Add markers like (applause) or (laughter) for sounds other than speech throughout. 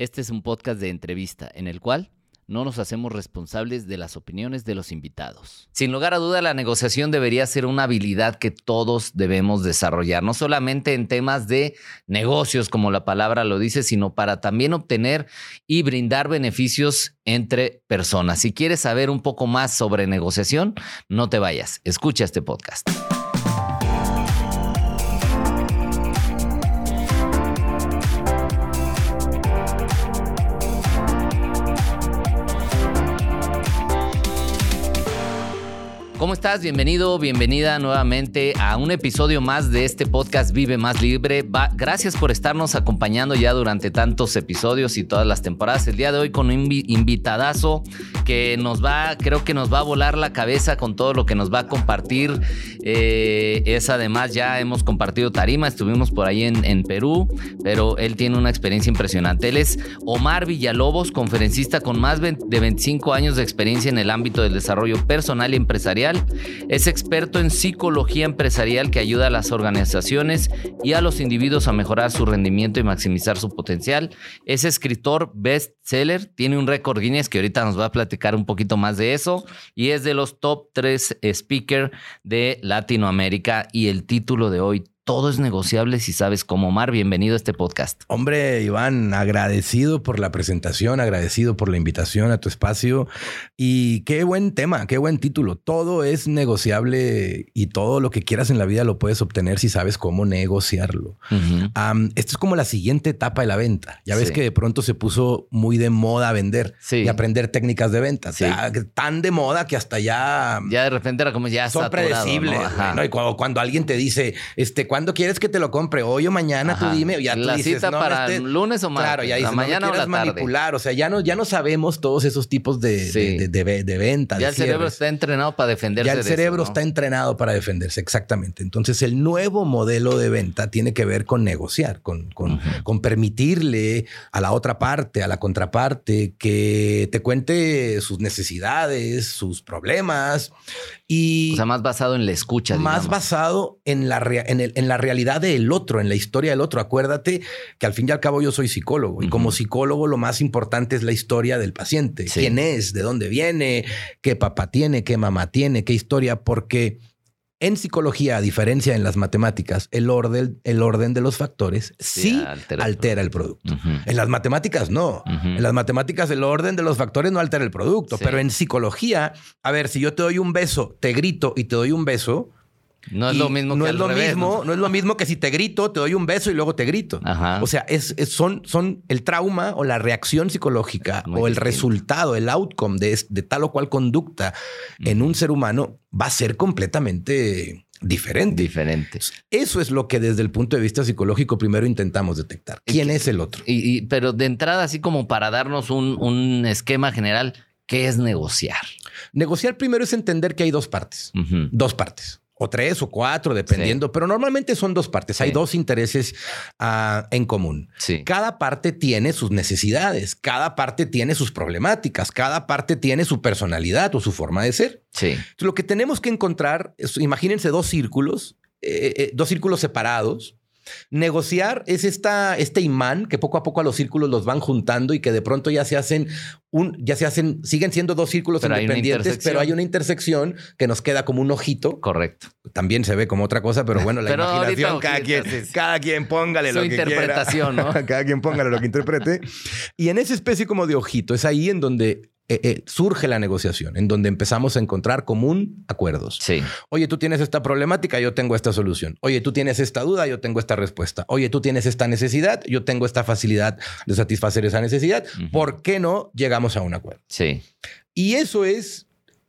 Este es un podcast de entrevista en el cual no nos hacemos responsables de las opiniones de los invitados. Sin lugar a duda, la negociación debería ser una habilidad que todos debemos desarrollar, no solamente en temas de negocios, como la palabra lo dice, sino para también obtener y brindar beneficios entre personas. Si quieres saber un poco más sobre negociación, no te vayas, escucha este podcast. Estás? Bienvenido, bienvenida nuevamente a un episodio más de este podcast Vive Más Libre. gracias por estarnos acompañando ya durante tantos episodios y todas las temporadas. El día de hoy con un invitadazo que nos va, creo que nos va a volar la cabeza con todo lo que nos va a compartir. Eh, es además, ya hemos compartido tarima, estuvimos por ahí en, en Perú, pero él tiene una experiencia impresionante. Él es Omar Villalobos, conferencista con más de 25 años de experiencia en el ámbito del desarrollo personal y empresarial es experto en psicología empresarial que ayuda a las organizaciones y a los individuos a mejorar su rendimiento y maximizar su potencial. Es escritor bestseller, tiene un récord Guinness que ahorita nos va a platicar un poquito más de eso y es de los top 3 speaker de Latinoamérica y el título de hoy todo es negociable si sabes cómo. Omar, bienvenido a este podcast. Hombre, Iván, agradecido por la presentación, agradecido por la invitación a tu espacio y qué buen tema, qué buen título. Todo es negociable y todo lo que quieras en la vida lo puedes obtener si sabes cómo negociarlo. esto es como la siguiente etapa de la venta. Ya ves que de pronto se puso muy de moda vender y aprender técnicas de venta. tan de moda que hasta ya... Ya de repente era como ya son predecibles. Y cuando, cuando, alguien te dice, este, ¿Cuándo quieres que te lo compre? Hoy o mañana, tú dime. Ya la cita para el este lunes o martes. Claro, ya dices, mañana no o la manipular. O sea, ya no, ya no sabemos todos esos tipos de, de, de, de, venta. Ya el cerebro está entrenado para defenderse. Ya el cerebro está entrenado para defenderse, exactamente. Entonces, el nuevo modelo de venta tiene que ver con negociar, con, con, con permitirle a la otra parte, a la contraparte, que te cuente sus necesidades, sus problemas. Y o sea, más basado en la escucha. Más basado en la, en, el, en la realidad del otro, en la historia del otro. Acuérdate que al fin y al cabo yo soy psicólogo y como psicólogo lo más importante es la historia del paciente. ¿Quién es? ¿De dónde viene? ¿Qué papá tiene? ¿Qué mamá tiene? ¿Qué historia? Porque en psicología, a diferencia en las matemáticas, el orden, el orden de los factores sí, altera, el producto. En las matemáticas no. En las matemáticas el orden de los factores no altera el producto. Pero en psicología, a ver, si yo te doy un beso, te grito y te doy un beso, no es lo mismo no es lo mismo, ¿no? es lo mismo que si te grito, te doy un beso y luego te grito. O sea, es, son, son el trauma o la reacción psicológica o el resultado, el outcome de, de, tal o cual conducta en un ser humano va a ser completamente diferente. Diferente. Eso es lo que desde el punto de vista psicológico primero intentamos detectar. ¿Quién es el otro? Y, pero de entrada, así como para darnos un, un esquema general, ¿qué es negociar? Negociar primero es entender que hay dos partes. Dos partes o tres o cuatro, dependiendo, pero normalmente son dos partes. Hay dos intereses ah, en común. Cada parte tiene sus necesidades, cada parte tiene sus problemáticas, cada parte tiene su personalidad o su forma de ser. Sí. lo que tenemos que encontrar, es, imagínense dos círculos, eh, eh, dos círculos separados Negociar es esta, este imán que poco a poco a los círculos los van juntando y que de pronto ya se hacen un, ya se hacen, siguen siendo dos círculos independientes, pero hay una intersección que nos queda como un ojito. Correcto. También se ve como otra cosa, pero bueno, la imaginación, cada, quien, cada quien póngale lo que interpretación, ¿no? (laughs) cada quien póngale lo que interprete. Y en esa especie como de ojito, es ahí en donde eh, eh, surge la negociación, en donde empezamos a encontrar común acuerdos. Sí. Oye, tú tienes esta problemática, yo tengo esta solución. Oye, tú tienes esta duda, yo tengo esta respuesta. Oye, tú tienes esta necesidad, yo tengo esta facilidad de satisfacer esa necesidad. ¿Por qué no llegamos a un acuerdo? Sí. Y eso es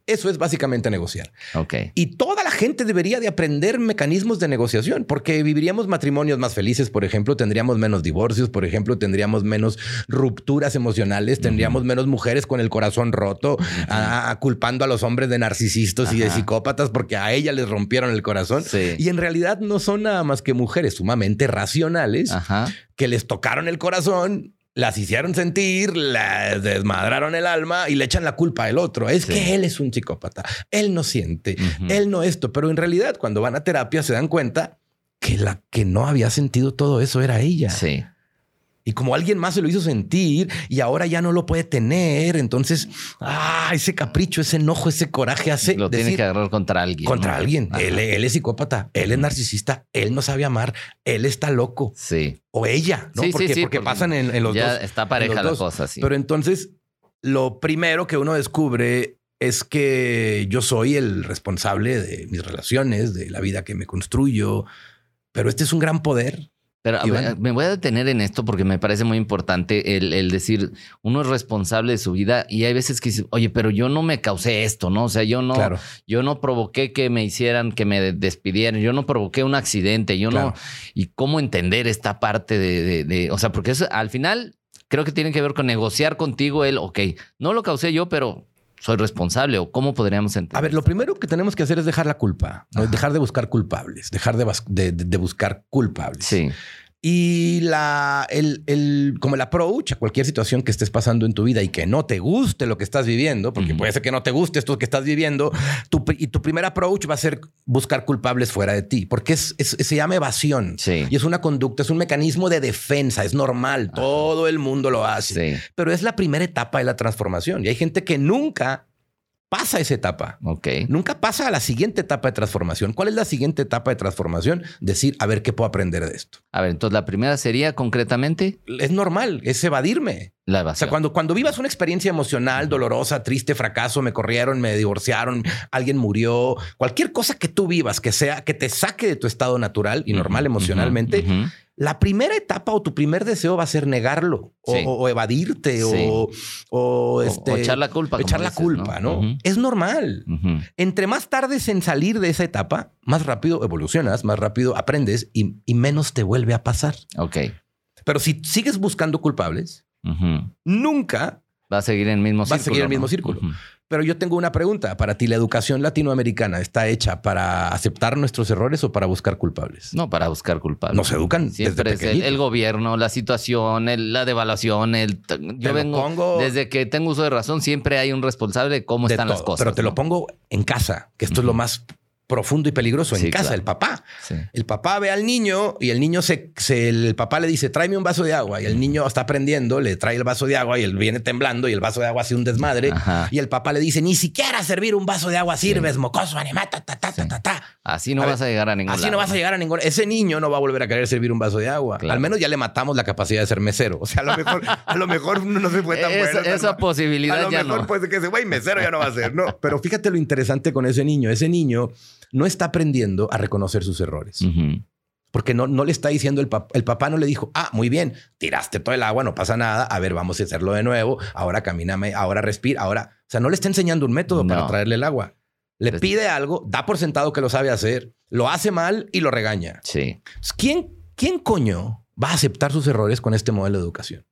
eso es básicamente negociar. Ok. Y toda la gente debería de aprender mecanismos de negociación porque viviríamos matrimonios más felices, por ejemplo, tendríamos menos divorcios, por ejemplo, tendríamos menos rupturas emocionales, tendríamos menos mujeres con el corazón roto, culpando a los hombres de narcisistas y de psicópatas porque a ella les rompieron el corazón. Y en realidad no son nada más que mujeres sumamente racionales que les tocaron el corazón las hicieron sentir, las desmadraron el alma y le echan la culpa al otro. Es que él es un psicópata, él no siente, él no esto, pero en realidad cuando van a terapia se dan cuenta que la que no había sentido todo eso era ella. Sí. Y como alguien más se lo hizo sentir y ahora ya no lo puede tener, entonces, ah, ese capricho, ese enojo, ese coraje hace. Lo tiene que agarrar contra alguien. Contra alguien. Él, es psicópata, él es narcisista, él no sabe amar, él está loco. Sí. O ella, ¿no? porque, porque, pasan en, los dos. Está pareja la cosa, sí. Pero entonces, lo primero que uno descubre es que yo soy el responsable de mis relaciones, de la vida que me construyo, pero este es un gran poder pero me voy a detener en esto porque me parece muy importante el, decir, uno es responsable de su vida y hay veces que dice, oye, pero yo no me causé esto, ¿no? O sea, yo no, yo no provoqué que me hicieran, que me despidieran, yo no provoqué un accidente, yo no. Y cómo entender esta parte de, de, o sea, porque eso, al final creo que tiene que ver con negociar contigo el, ok, no lo causé yo, pero soy responsable o cómo podríamos entender? A ver, lo primero que tenemos que hacer es dejar la culpa, dejar de buscar culpables, dejar de, de, buscar culpables. Sí. Y la, el, el, como el approach a cualquier situación que estés pasando en tu vida y que no te guste lo que estás viviendo, porque puede ser que no te guste esto que estás viviendo, tu, y tu primer approach va a ser buscar culpables fuera de ti, porque es, se llama evasión. Y es una conducta, es un mecanismo de defensa, es normal, todo el mundo lo hace. Pero es la primera etapa de la transformación. Y hay gente que nunca pasa esa etapa. Ok. Nunca pasa a la siguiente etapa de transformación. ¿Cuál es la siguiente etapa de transformación? Decir, a ver qué puedo aprender de esto. A ver, entonces la primera sería concretamente. Es normal, es evadirme. La evasión. O sea, cuando, cuando vivas una experiencia emocional, dolorosa, triste, fracaso, me corrieron, me divorciaron, alguien murió, cualquier cosa que tú vivas que sea, que te saque de tu estado natural y normal emocionalmente, la primera etapa o tu primer deseo va a ser negarlo o, evadirte o, este, echar la culpa. Echar la culpa, ¿no? Es normal. Entre más tardes en salir de esa etapa, más rápido evolucionas, más rápido aprendes y, menos te vuelve a pasar. Ok. Pero si sigues buscando culpables, nunca va a seguir en el mismo círculo. Va a seguir en el mismo círculo. Pero yo tengo una pregunta. Para ti, ¿la educación latinoamericana está hecha para aceptar nuestros errores o para buscar culpables? No, para buscar culpables. Nos educan Siempre es el, gobierno, la situación, la devaluación. El, yo vengo, desde que tengo uso de razón, siempre hay un responsable de cómo están las cosas. Pero te lo pongo en casa, que esto es lo más profundo y peligroso en casa, el papá. El papá ve al niño y el niño se, el papá le dice, tráeme un vaso de agua. Y el niño está aprendiendo, le trae el vaso de agua y él viene temblando y el vaso de agua hace un desmadre. Y el papá le dice, ni siquiera servir un vaso de agua sirves, mocoso, animal, ta, ta, ta, ta, ta, Así no vas a llegar a ningún Así no vas a llegar a ningún Ese niño no va a volver a querer servir un vaso de agua. Al menos ya le matamos la capacidad de ser mesero. O sea, a lo mejor, a lo mejor no se fue tan (laughs) bueno. Esa posibilidad A lo mejor puede que ese güey mesero ya no va a ser. No, pero fíjate lo interesante con ese niño. Ese niño no está aprendiendo a reconocer sus errores. Porque no, no le está diciendo el, papá, el papá no le dijo, ah, muy bien, tiraste todo el agua, no pasa nada, a ver, vamos a hacerlo de nuevo, ahora camíname, ahora respira, ahora, o sea, no le está enseñando un método para traerle el agua. Le pide algo, da por sentado que lo sabe hacer, lo hace mal y lo regaña. Sí. ¿Quién, quién coño va a aceptar sus errores con este modelo de educación?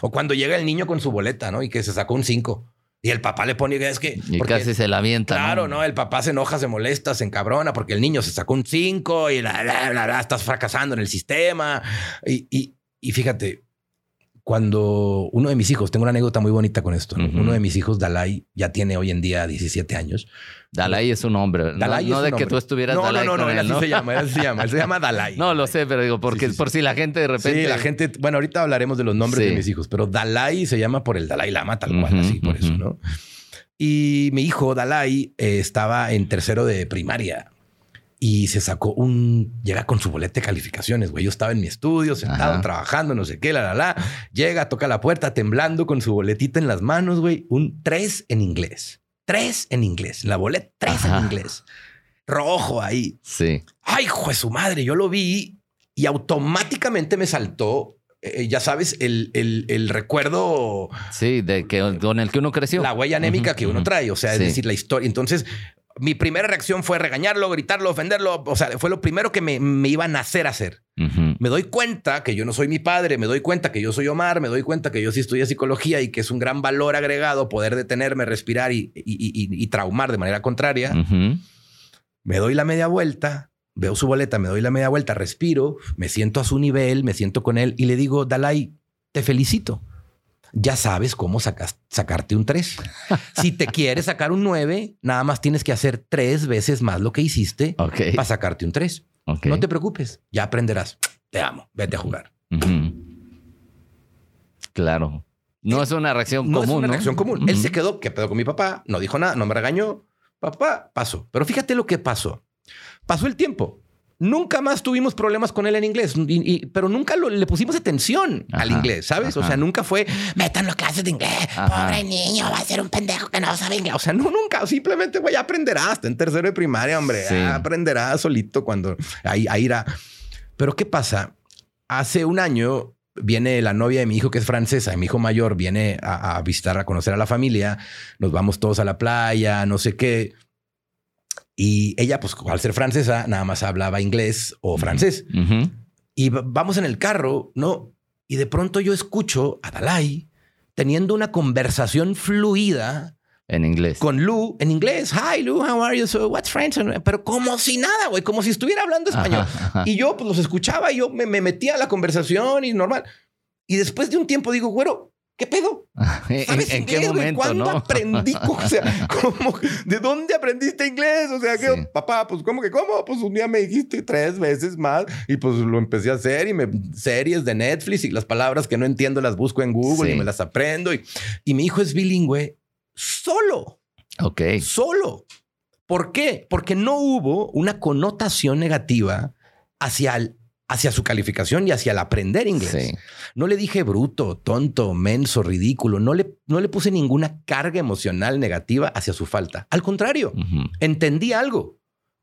O cuando llega el niño con su boleta, ¿no? Y que se sacó un 5. Y el papá le pone, es que... Y casi se la avienta. Claro, ¿no? El papá se enoja, se molesta, se encabrona porque el niño se sacó un 5 y la, la, la, estás fracasando en el sistema. Y, y, y, fíjate, cuando uno de mis hijos, tengo una anécdota muy bonita con esto, uno de mis hijos, Dalai, ya tiene hoy en día 17 años. Dalai es un hombre. Dalai no, no de que tú estuvieras no, Dalai No, no, no, él, así se llama, él se llama, él se llama (laughs) Dalai. no, lo sé, pero digo, porque por si la gente de repente... Sí, la gente, bueno, ahorita hablaremos de los nombres de mis hijos, pero Dalai se llama por el Dalai Lama, tal cual, así, por eso, ¿no? Y mi hijo, Dalai, eh, estaba en tercero de primaria y se sacó un, llega con su boleta de calificaciones, güey. Yo estaba en mi estudio, sentado, trabajando, no sé qué, la, la, la. Llega, toca la puerta, temblando con su boletita en las manos, güey. Un tres en inglés. Tres en inglés. La boleta, tres en inglés. Rojo ahí. Sí. Ay, hijo de su madre. Yo lo vi y automáticamente me saltó eh, ya sabes, el, el, recuerdo. Sí, de que con el que uno creció. La huella anémica que uno trae. O sea, es decir, la historia. Entonces, mi primera reacción fue regañarlo, gritarlo, ofenderlo. O sea, fue lo primero que me, me iba a nacer a hacer. Me doy cuenta que yo no soy mi padre, me doy cuenta que yo soy Omar, me doy cuenta que yo sí estudié psicología y que es un gran valor agregado poder detenerme, respirar y, y, traumar de manera contraria. Me doy la media vuelta veo su boleta, me doy la media vuelta, respiro, me siento a su nivel, me siento con él y le digo, Dalai, te felicito. Ya sabes cómo sacarte un 3. si te quieres sacar un 9, nada más tienes que hacer tres veces más lo que hiciste para sacarte un 3. No te preocupes, ya aprenderás. Te amo, vete a jugar. Claro. No es una reacción No común. es una ¿no? reacción común. Él se quedó, ¿qué pedo con mi papá? No dijo nada, no me regañó. Papá, pasó. Pero fíjate lo que pasó. Pasó el tiempo. Nunca más tuvimos problemas con él en inglés, y- y- pero nunca lo- le pusimos atención al inglés, ¿sabes? O sea, nunca fue, métanlo a clases de inglés, Ajá. pobre niño, va a ser un pendejo que no sabe inglés. O sea, no, nunca, simplemente, güey, aprenderá hasta en tercero de primaria, hombre, Sí. aprenderá solito cuando ahí, ahí irá. Pero ¿qué pasa? Hace un año viene la novia de mi hijo que es francesa, y mi hijo mayor viene a, a visitar, a conocer a la familia, nos vamos todos a la playa, no sé qué. Y ella, pues al ser francesa, nada más hablaba inglés o francés. Y va- vamos en el carro, ¿no? Y de pronto yo escucho a Dalai teniendo una conversación fluida En inglés. con Lu en inglés. Hi, Lu, how are you? So, what's French? Pero como si nada, güey, como si estuviera hablando español. Ajá, ajá. Y yo pues, los escuchaba y yo me, me metía a la conversación y normal. Y después de un tiempo digo, güero, ¿qué pedo? (laughs) ¿En, ¿Sabes en qué inglés, momento, ¿Cuándo no? aprendí? (laughs) O sea, (laughs) ¿cómo? ¿de dónde aprendiste inglés? O sea, que Sí. papá, pues ¿cómo que cómo? Pues un día me dijiste tres veces más y pues lo empecé a hacer y me series de Netflix y las palabras que no entiendo las busco en Google Sí. y me las aprendo y, y mi hijo es bilingüe solo, Ok. solo. ¿Por qué? Porque no hubo una connotación negativa hacia el- hacia su calificación y hacia el aprender inglés. Sí. No le dije bruto, tonto, menso, ridículo. No le, no le puse ninguna carga emocional negativa hacia su falta. Al contrario, entendí algo,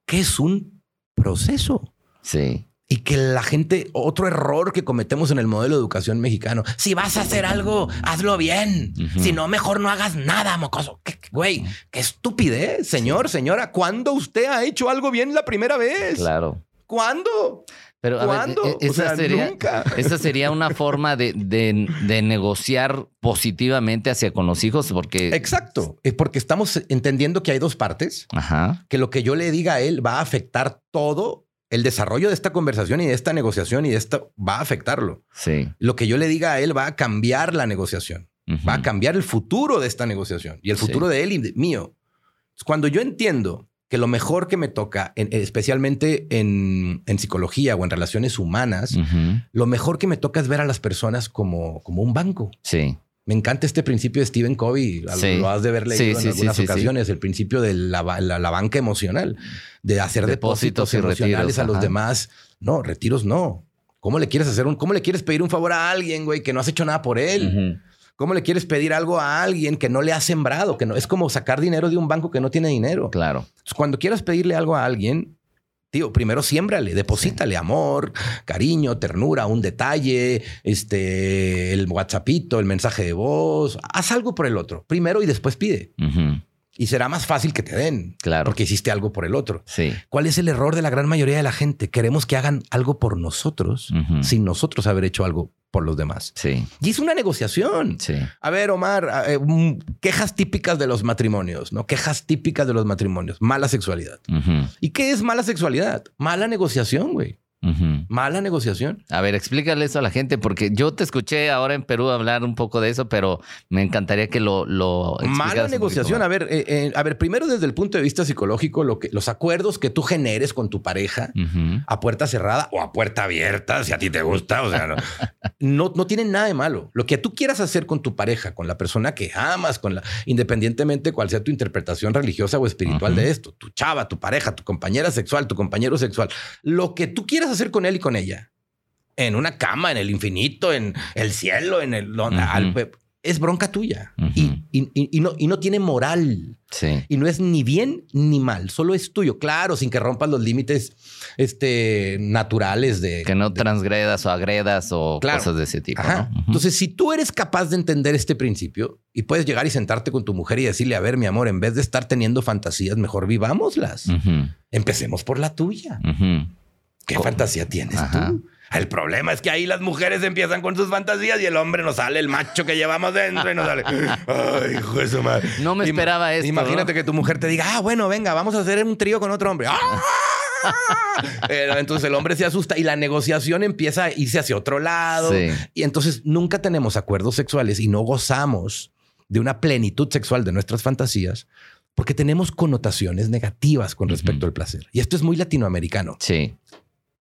que es un proceso. Sí. Y que la gente, otro error que cometemos en el modelo de educación mexicano, si vas a hacer algo, hazlo bien. Si no, mejor no hagas nada, mocoso. ¿Qué- qué- Güey, qué estupidez, señor, señora. ¿Cuándo usted ha hecho algo bien la primera vez? Claro. ¿Cuándo? Pero a ver, e- O esa, sea, sería, nunca. esa sería una forma de, de- de negociar positivamente hacia con los hijos, porque. Exacto. Es porque estamos entendiendo que hay dos partes. Ajá. que lo que yo le diga a él va a afectar todo el desarrollo de esta conversación y de esta negociación y de esto va a afectarlo. Sí. Lo que yo le diga a él va a cambiar la negociación, va a cambiar el futuro de esta negociación y el Sí. futuro de él y de- mío. Cuando yo entiendo que lo mejor que me toca, en- especialmente en, en psicología o en relaciones humanas, lo mejor que me toca es ver a las personas como, como un banco. Sí. Me encanta este principio de Stephen Covey. Lo- Sí. Lo has de haber leído Sí, en sí, algunas ocasiones. El principio de la, ba- la- la banca emocional, de hacer Depósitos depósitos, y emocionales retiros, a los demás. No, retiros no. ¿Cómo le quieres hacer un, cómo le quieres pedir un favor a alguien, güey, que no has hecho nada por él? ¿Cómo le quieres pedir algo a alguien que no le ha sembrado? Que no es como sacar dinero de un banco que no tiene dinero. Claro. Entonces, cuando quieras pedirle algo a alguien, tío, primero siémbrale, deposítale amor, cariño, ternura, un detalle, este, el WhatsAppito, el mensaje de voz. Haz algo por el otro primero y después pide. Y será más fácil que te den. Claro. Porque hiciste algo por el otro. Sí. ¿Cuál es el error de la gran mayoría de la gente? Queremos que hagan algo por nosotros sin nosotros haber hecho algo por los demás. Sí. Y es una negociación. Sí. A ver, Omar, eh, mm, quejas típicas de los matrimonios, ¿no? Quejas típicas de los matrimonios. Mala sexualidad. ¿Y qué es mala sexualidad? Mala negociación, güey. Mala negociación. A ver, explícale eso a la gente, porque yo te escuché ahora en Perú hablar un poco de eso, pero me encantaría que lo, lo Mala negociación. A ver, eh, eh, a ver, primero desde el punto de vista psicológico, lo que, los acuerdos que tú generes con tu pareja a puerta cerrada o a puerta abierta, si a ti te gusta, o sea, no, (laughs) no, no tienen nada de malo. Lo que tú quieras hacer con tu pareja, con la persona que amas, con la, independientemente cuál sea tu interpretación religiosa o espiritual de esto, tu chava, tu pareja, tu compañera sexual, tu compañero sexual, lo que tú quieras hacer con él y con ella, en una cama, en el infinito, en el cielo, en el... Al- es bronca tuya y, y- y- y no, y no tiene moral. Sí. Y no es ni bien ni mal, solo es tuyo, claro, sin que rompas los límites este, naturales de... Que no de- transgredas o agredas o Claro. cosas de ese tipo. Entonces, si tú eres capaz de entender este principio y puedes llegar y sentarte con tu mujer y decirle, a ver, mi amor, en vez de estar teniendo fantasías, mejor vivámoslas. Empecemos por la tuya. Ujú. ¿Qué fantasía tienes Ajá. tú? El problema es que ahí las mujeres empiezan con sus fantasías y el hombre nos sale el macho que llevamos dentro y nos sale. (laughs) Ay, hijo de su madre. No me esperaba esto, Imagínate ¿no? que tu mujer te diga, ah, bueno, venga, vamos a hacer un trío con otro hombre. ¡Ah! Pero entonces el hombre se asusta y la negociación empieza a irse hacia otro lado. Sí. Y entonces nunca tenemos acuerdos sexuales y no gozamos de una plenitud sexual de nuestras fantasías porque tenemos connotaciones negativas con respecto al placer. Y esto es muy latinoamericano. Sí.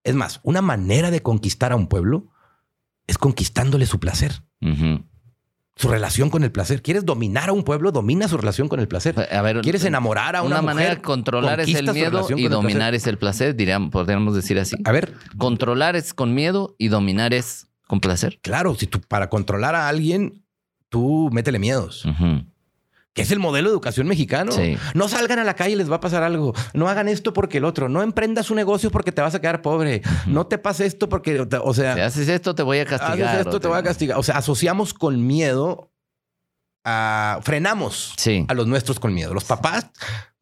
Es más, una manera de conquistar a un pueblo es conquistándole su placer. Su relación con el placer. ¿Quieres dominar a un pueblo? Domina su relación con el placer. A ver, ¿Quieres enamorar a una, una manera de controlar es el miedo y el dominar es el placer, diríamos, podríamos decir así. A ver, Controlar es con miedo y dominar es con placer. claro, si tú para controlar a alguien, tú métele miedos. Es el modelo de educación mexicano. Sí. No salgan a la calle, les va a pasar algo. No hagan esto porque el otro. No emprendas un negocio porque te vas a quedar pobre. No te pase esto porque, o sea, Si haces esto, te voy a castigar. haces esto, te voy a castigar. O sea, asociamos con miedo a frenamos Sí. a los nuestros con miedo. Los papás,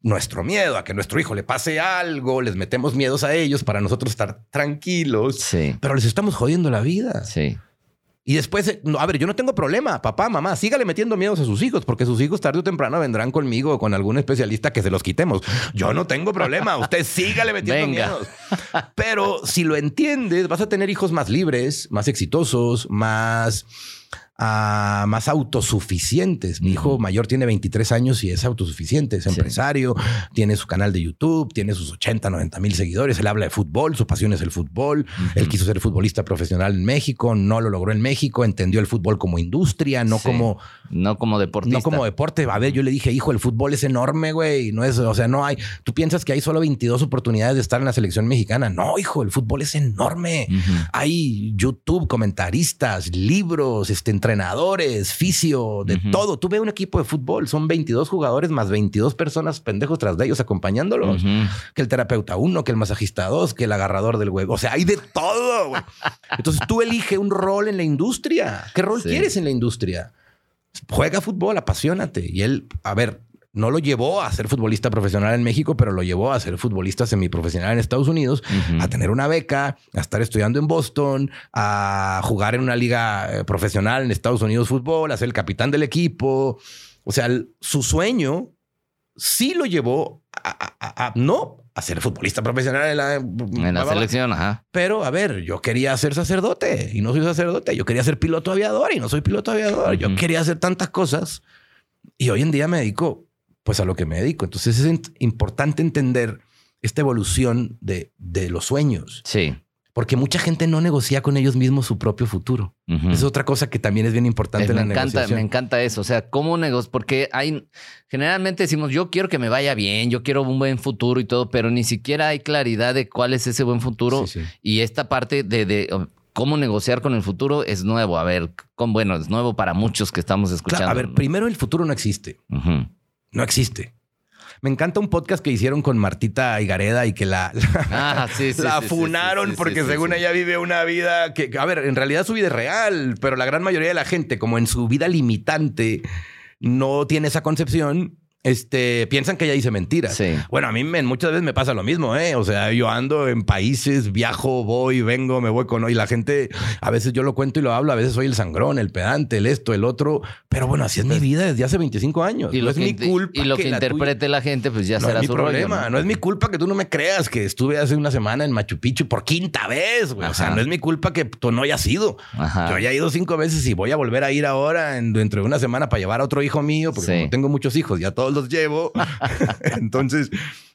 nuestro miedo a que nuestro hijo le pase algo, les metemos miedos a ellos para nosotros estar tranquilos, Sí. pero les estamos jodiendo la vida. Sí. Y después, eh, no, a ver, yo no tengo problema, papá, mamá, sígale metiendo miedos a sus hijos, porque sus hijos tarde o temprano vendrán conmigo o con algún especialista que se los quitemos. Yo no tengo problema, usted sígale metiendo Venga. miedos. Pero si lo entiendes, vas a tener hijos más libres, más exitosos, más, ah, más autosuficientes. Mi hijo mayor tiene 23 años y es autosuficiente, es Sí. empresario, tiene su canal de YouTube, tiene sus 80, 90 mil seguidores, él habla de fútbol, su pasión es el fútbol, él quiso ser futbolista profesional en México, no lo logró en México, entendió el fútbol como industria, no Sí. como No como deportista. no como deporte. A ver, yo le dije, hijo, el fútbol es enorme, güey. No es, o sea, no hay. Tú piensas que hay solo 22 oportunidades de estar en la selección mexicana. No, hijo, el fútbol es enorme. Hay YouTube, comentaristas, libros, este, entrenadores, fisio, de todo. Tú ve un equipo de fútbol, son 22 jugadores más 22 personas pendejos tras de ellos acompañándolos. Que el terapeuta uno, que el masajista dos, que el agarrador del huevo. O sea, hay de todo. güey. Entonces tú elige un rol en la industria. ¿Qué rol Sí. quieres en la industria? Juega fútbol, apasionate. Y él, a ver, no lo llevó a ser futbolista profesional en México, pero lo llevó a ser futbolista semiprofesional en Estados Unidos, a tener una beca, a estar estudiando en Boston, a jugar en una liga eh, profesional en Estados Unidos fútbol, a ser el capitán del equipo. O sea, el- su sueño sí lo llevó a, a- a- a- no a ser futbolista profesional en la, En la selección, ajá. pero a ver, yo quería ser sacerdote y no soy sacerdote. Yo quería ser piloto aviador y no soy piloto aviador. Yo quería hacer tantas cosas y hoy en día me dedico pues a lo que me dedico. Entonces es importante entender esta evolución de, de los sueños, Sí. porque mucha gente no negocia con ellos mismos su propio futuro. Es otra cosa que también es bien importante Eh, en me la encanta, negociación. me encanta eso. O sea, cómo negociar, porque hay, generalmente decimos, yo quiero que me vaya bien, yo quiero un buen futuro y todo, pero ni siquiera hay claridad de cuál es ese buen futuro. Sí, sí. Y esta parte de, de, cómo negociar con el futuro es nuevo. A ver, con, bueno, es nuevo para muchos que estamos escuchando. Claro, a ver, ¿no? primero el futuro no existe. No existe. Me encanta un podcast que hicieron con Martita Higareda y que la, Ah, sí, (laughs) sí, la sí, funaron porque según ella vive una vida que, a ver, en realidad su vida es real, pero la gran mayoría de la gente, como en su vida limitante, no tiene esa concepción. Este, piensan que ella dice mentiras. Sí. Bueno, a mí me- muchas veces me pasa lo mismo, ¿eh? O sea, yo ando en países, viajo, voy, vengo, me voy con... Y la gente, a veces yo lo cuento y lo hablo, a veces soy el sangrón, el pedante, el esto, el otro. Pero bueno, así es mi vida desde hace 25 años. Y no lo, es que, mi culpa y lo que, la tuya- interprete la gente, pues ya no será es mi su problema. rollo. ¿no? es mi culpa que tú no me creas que estuve hace una semana en Machu Picchu por quinta vez. güey. O sea, no es mi culpa que tú no hayas ido. Ajá. Yo ya he ido cinco veces y voy a volver a ir ahora en- dentro de una semana para llevar a otro hijo mío, porque Sí. como tengo muchos hijos, ya todos los llevo. (laughs) Entonces,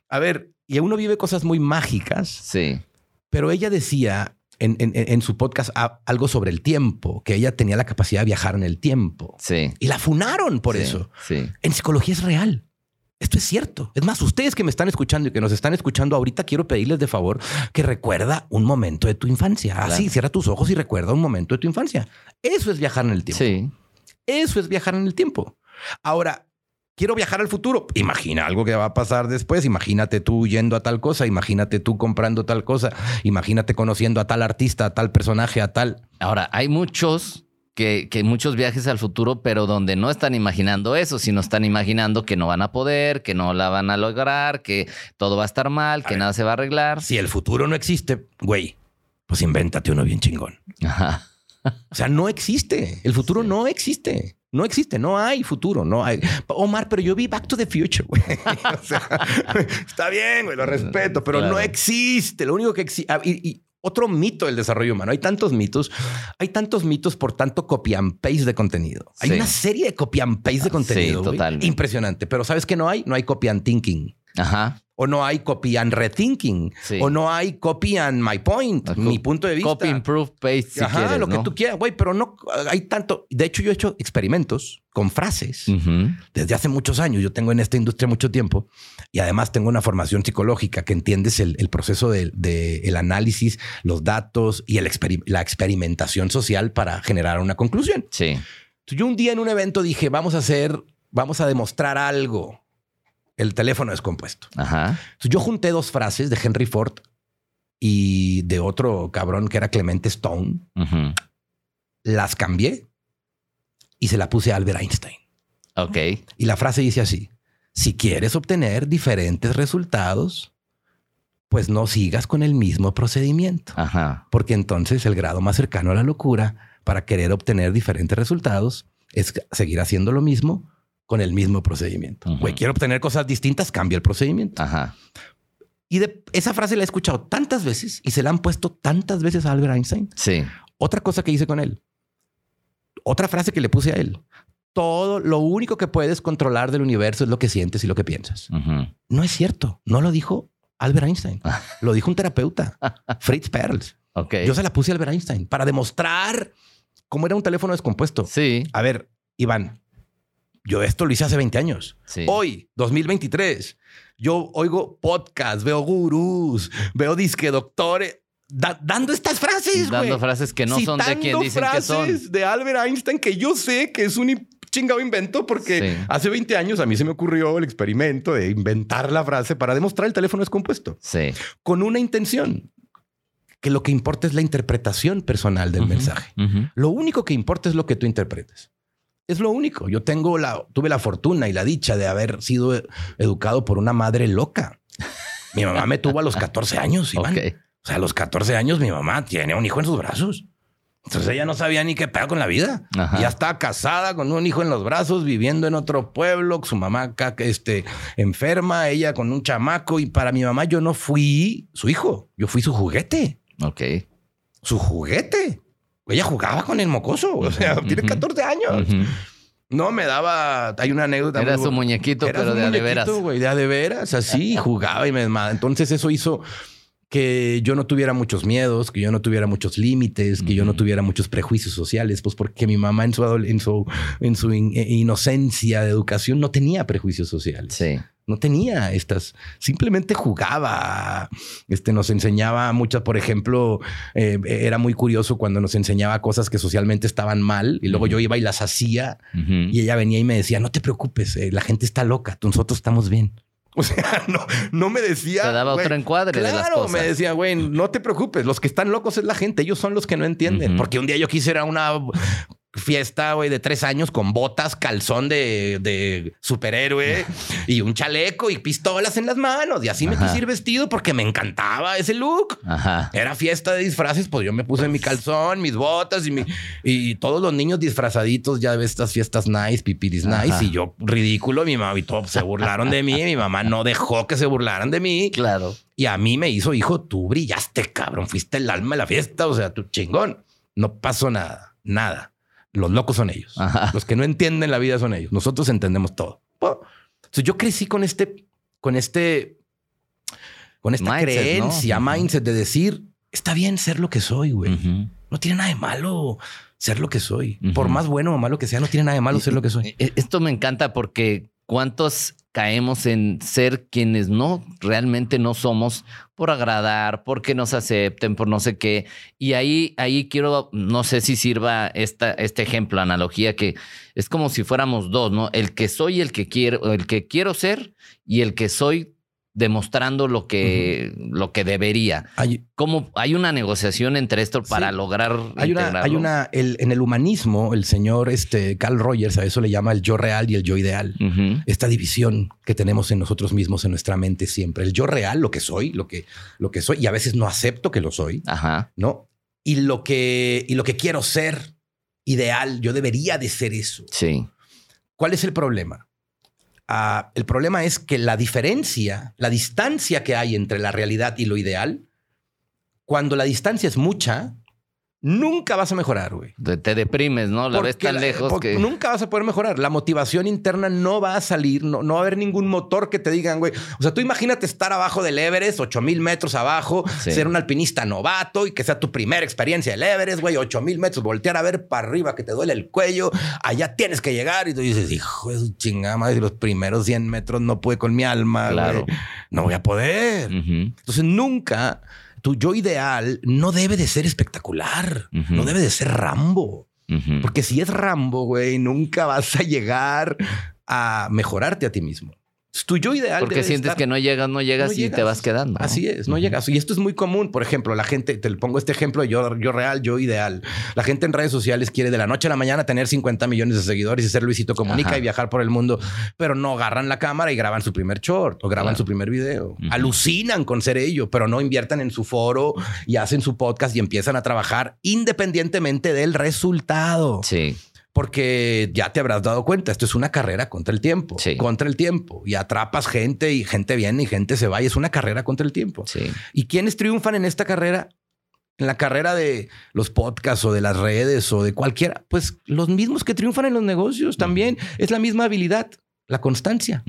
a ver, y uno vive cosas muy mágicas, Sí. pero ella decía en, en- en su podcast algo sobre el tiempo, que ella tenía la capacidad de viajar en el tiempo. Sí. Y la funaron por sí, eso. Sí. En psicología es real. Esto es cierto. Es más, ustedes que me están escuchando y que nos están escuchando ahorita, quiero pedirles de favor que recuerda un momento de tu infancia. Así, Claro. cierra tus ojos y recuerda un momento de tu infancia. Eso es viajar en el tiempo. Sí. Eso es viajar en el tiempo. Ahora, quiero viajar al futuro. Imagina algo que va a pasar después. Imagínate tú yendo a tal cosa. Imagínate tú comprando tal cosa. Imagínate conociendo a tal artista, a tal personaje, a tal. Ahora, hay muchos que, que muchos viajes al futuro, pero donde no están imaginando eso, sino están imaginando que no van a poder, que no la van a lograr, que todo va a estar mal, que ver. nada se va a arreglar. Si el futuro no existe, güey, pues invéntate uno bien chingón. (laughs) Ajá. O sea, no existe. El futuro no existe. No existe, no hay futuro, no hay. Omar, pero yo vi Back to the Future, güey. (laughs) O sea, (laughs) está bien, güey, lo respeto, pero Claro. no existe. Lo único que existe. Y, y otro mito del desarrollo humano. Hay tantos mitos, hay tantos mitos por tanto copy and paste de contenido. Hay Sí. una serie de copy and paste de contenido. güey. totalmente. Impresionante. Pero ¿sabes qué no hay? No hay copy and thinking. Ajá. O no hay copy and rethinking, Sí. o no hay copy and my point, mi punto de vista. Copy, improve, paste, si Ajá, quieres, lo que ¿no? tú quieras, güey, pero no hay tanto. De hecho, yo he hecho experimentos con frases Ujú. desde hace muchos años. Yo tengo en esta industria mucho tiempo y además tengo una formación psicológica que entiendes el, el proceso del de, el análisis, los datos y el la experimentación social para generar una conclusión. Sí. Yo un día en un evento dije, vamos a hacer, vamos a demostrar algo. El teléfono descompuesto. Ajá. Entonces, yo junté dos frases de Henry Ford y de otro cabrón que era Clemente Stone. Las cambié y se la puse a Albert Einstein. Ok. Y la frase dice así, si quieres obtener diferentes resultados, pues no sigas con el mismo procedimiento, Ajá. porque entonces el grado más cercano a la locura para querer obtener diferentes resultados es seguir haciendo lo mismo con el mismo procedimiento. Ujú. Güey, quiero obtener cosas distintas, cambia el procedimiento. Ajá. Y de esa frase la he escuchado tantas veces y se la han puesto tantas veces a Albert Einstein. Sí. Otra cosa que hice con él. Otra frase que le puse a él. Todo lo único que puedes controlar del universo es lo que sientes y lo que piensas. No es cierto. No lo dijo Albert Einstein. Ah. Lo dijo un terapeuta, (laughs) Fritz Perls. Ok. Yo se la puse a Albert Einstein para demostrar cómo era un teléfono descompuesto. Sí. A ver, Iván, yo esto lo hice hace 20 años. Sí. Hoy, 2023, yo oigo podcast, veo gurús, veo disque doctores da- dando estas frases, Dando frases que no son de quien dicen que son. frases de Albert Einstein que yo sé que es un in- chingado invento porque Sí. hace 20 años a mí se me ocurrió el experimento de inventar la frase para demostrar el teléfono descompuesto Sí. con una intención que lo que importa es la interpretación personal del mensaje. Lo único que importa es lo que tú interpretes. Es lo único. Yo tengo la, tuve la fortuna y la dicha de haber sido e- educado por una madre loca. Mi mamá me tuvo a los 14 años, Iván. Ok. O sea, a los 14 años mi mamá tiene un hijo en sus brazos. Entonces ella no sabía ni qué pedo con la vida. Ajá. Ya estaba casada con un hijo en los brazos, viviendo en otro pueblo, su mamá acá, este, enferma, ella con un chamaco. Y para mi mamá yo no fui su hijo, yo fui su juguete Ok. su juguete. Ella jugaba con el mocoso. O sea, Ujú, tiene ujú. 14 años. Ujú. No, me daba. Hay una anécdota. Era muy su muñequito, Era pero su de a de veras. güey, de a de veras. Así jugaba y me desmadra. Entonces, eso hizo que yo no tuviera muchos miedos, que yo no tuviera muchos límites, que yo no tuviera muchos prejuicios sociales, pues porque mi mamá en su, en su, en su in- eh, inocencia de educación no tenía prejuicios sociales. Sí. No tenía estas, simplemente jugaba. Este nos enseñaba muchas, por ejemplo, eh, era muy curioso cuando nos enseñaba cosas que socialmente estaban mal y luego yo iba y las hacía y ella venía y me decía, no te preocupes, eh, la gente está loca, nosotros estamos bien. (laughs) O sea, no, no me decía. Te daba otro encuadre de las Claro, cosas. me decía, güey, no te preocupes, los que están locos es la gente, ellos son los que no entienden. Porque un día yo quise ir a una fiesta, güey, de tres años con botas, calzón de, de superhéroe (laughs) y un chaleco y pistolas en las manos. Y así me quise ir vestido porque me encantaba ese look. Ajá. Era fiesta de disfraces, pues yo me puse mi calzón, mis botas y, mi, y todos los niños disfrazaditos ya de estas fiestas nice, pipiris Ajá. nice. Y yo ridículo, mi mamá y todo se burlaron de mí. Mi mamá no dejó que se burlaran de mí. Claro. Y a mí me hizo, hijo, tú brillaste, cabrón. Fuiste el alma de la fiesta. O sea, tú chingón. No pasó nada, nada. Los locos son ellos. Ajá. Los que no entienden la vida son ellos. Nosotros entendemos todo. Bueno, entonces yo crecí con este, con este, con esta Mindset, creencia, mindset de decir, está bien ser lo que soy, güey. No tiene nada de malo ser lo que soy. Por más bueno o malo que sea, no tiene nada de malo ser lo que soy. E- Esto me encanta porque cuántos caemos en ser quienes no realmente no somos por agradar, porque nos acepten, por no sé qué. Y ahí, ahí quiero, no sé si sirva esta, este ejemplo, analogía, que es como si fuéramos dos, ¿no? El que soy, el que quiero, el que quiero ser y el que soy demostrando lo que, lo que debería. Hay, ¿Cómo hay una negociación entre esto para Sí. lograr hay una, integrarlo? hay una, el- en el humanismo, el señor este, Carl Rogers a eso le llama el yo real y el yo ideal. Esta división que tenemos en nosotros mismos, en nuestra mente siempre. El yo real, lo que soy, lo que, lo que soy, y a veces no acepto que lo soy, Ajá. ¿no? Y lo que, y lo que quiero ser ideal, yo debería de ser eso. Sí. ¿Cuál es el problema? Ah, el problema es que la diferencia, la distancia que hay entre la realidad y lo ideal, cuando la distancia es mucha, nunca vas a mejorar, güey. Te, deprimes, ¿no? La ves tan lejos que. Nunca vas a poder mejorar. La motivación interna no va a salir, no, no va a haber ningún motor que te digan, güey. O sea, tú imagínate estar abajo del Everest, 8000 metros abajo, Sí. ser un alpinista novato y que sea tu primera experiencia del Everest, güey, 8000 metros, voltear a ver para arriba que te duele el cuello, allá tienes que llegar y tú dices, hijo de su chingada madre, los primeros 100 metros no pude con mi alma, Claro. güey. no voy a poder. Entonces nunca tu yo ideal no debe de ser espectacular, no debe de ser Rambo. Porque si es Rambo, güey, nunca vas a llegar a mejorarte a ti mismo. Tu yo ideal. Porque sientes estar- que no llegas, no llegas no y llegas. te vas quedando. ¿no? Así es, no llegas. Y esto es muy común. Por ejemplo, la gente, te pongo este ejemplo, yo, yo real, yo ideal. La gente en redes sociales quiere de la noche a la mañana tener 50 millones de seguidores y ser Luisito Comunica Ajá. y viajar por el mundo, pero no agarran la cámara y graban su primer short o graban Claro. su primer video. Alucinan con ser ello, pero no inviertan en su foro y hacen su podcast y empiezan a trabajar independientemente del resultado. Sí. Porque ya te habrás dado cuenta, esto es una carrera contra el tiempo, Sí. contra el tiempo. Y atrapas gente y gente viene y gente se va y es una carrera contra el tiempo. Sí. ¿Y quiénes triunfan en esta carrera? En la carrera de los podcasts o de las redes o de cualquiera, pues los mismos que triunfan en los negocios también es la misma habilidad, la constancia.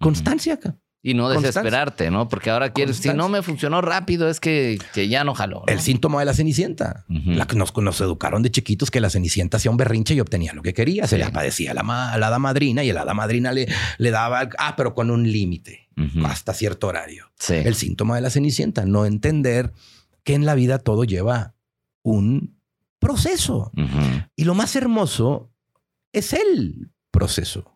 Constancia. Y no Constancia. desesperarte, ¿no? Porque ahora quieres, si no me funcionó rápido, es que, que ya no jaló. ¿no? El síntoma de la cenicienta. La que nos, nos educaron de chiquitos que la cenicienta hacía un berrinche y obtenía lo que quería. Se Sí. le padecía a la, ma- la hada madrina y la hada madrina le, le daba, ah, pero con un límite, hasta cierto horario. Sí. El síntoma de la cenicienta, no entender que en la vida todo lleva un proceso. Y lo más hermoso es el proceso.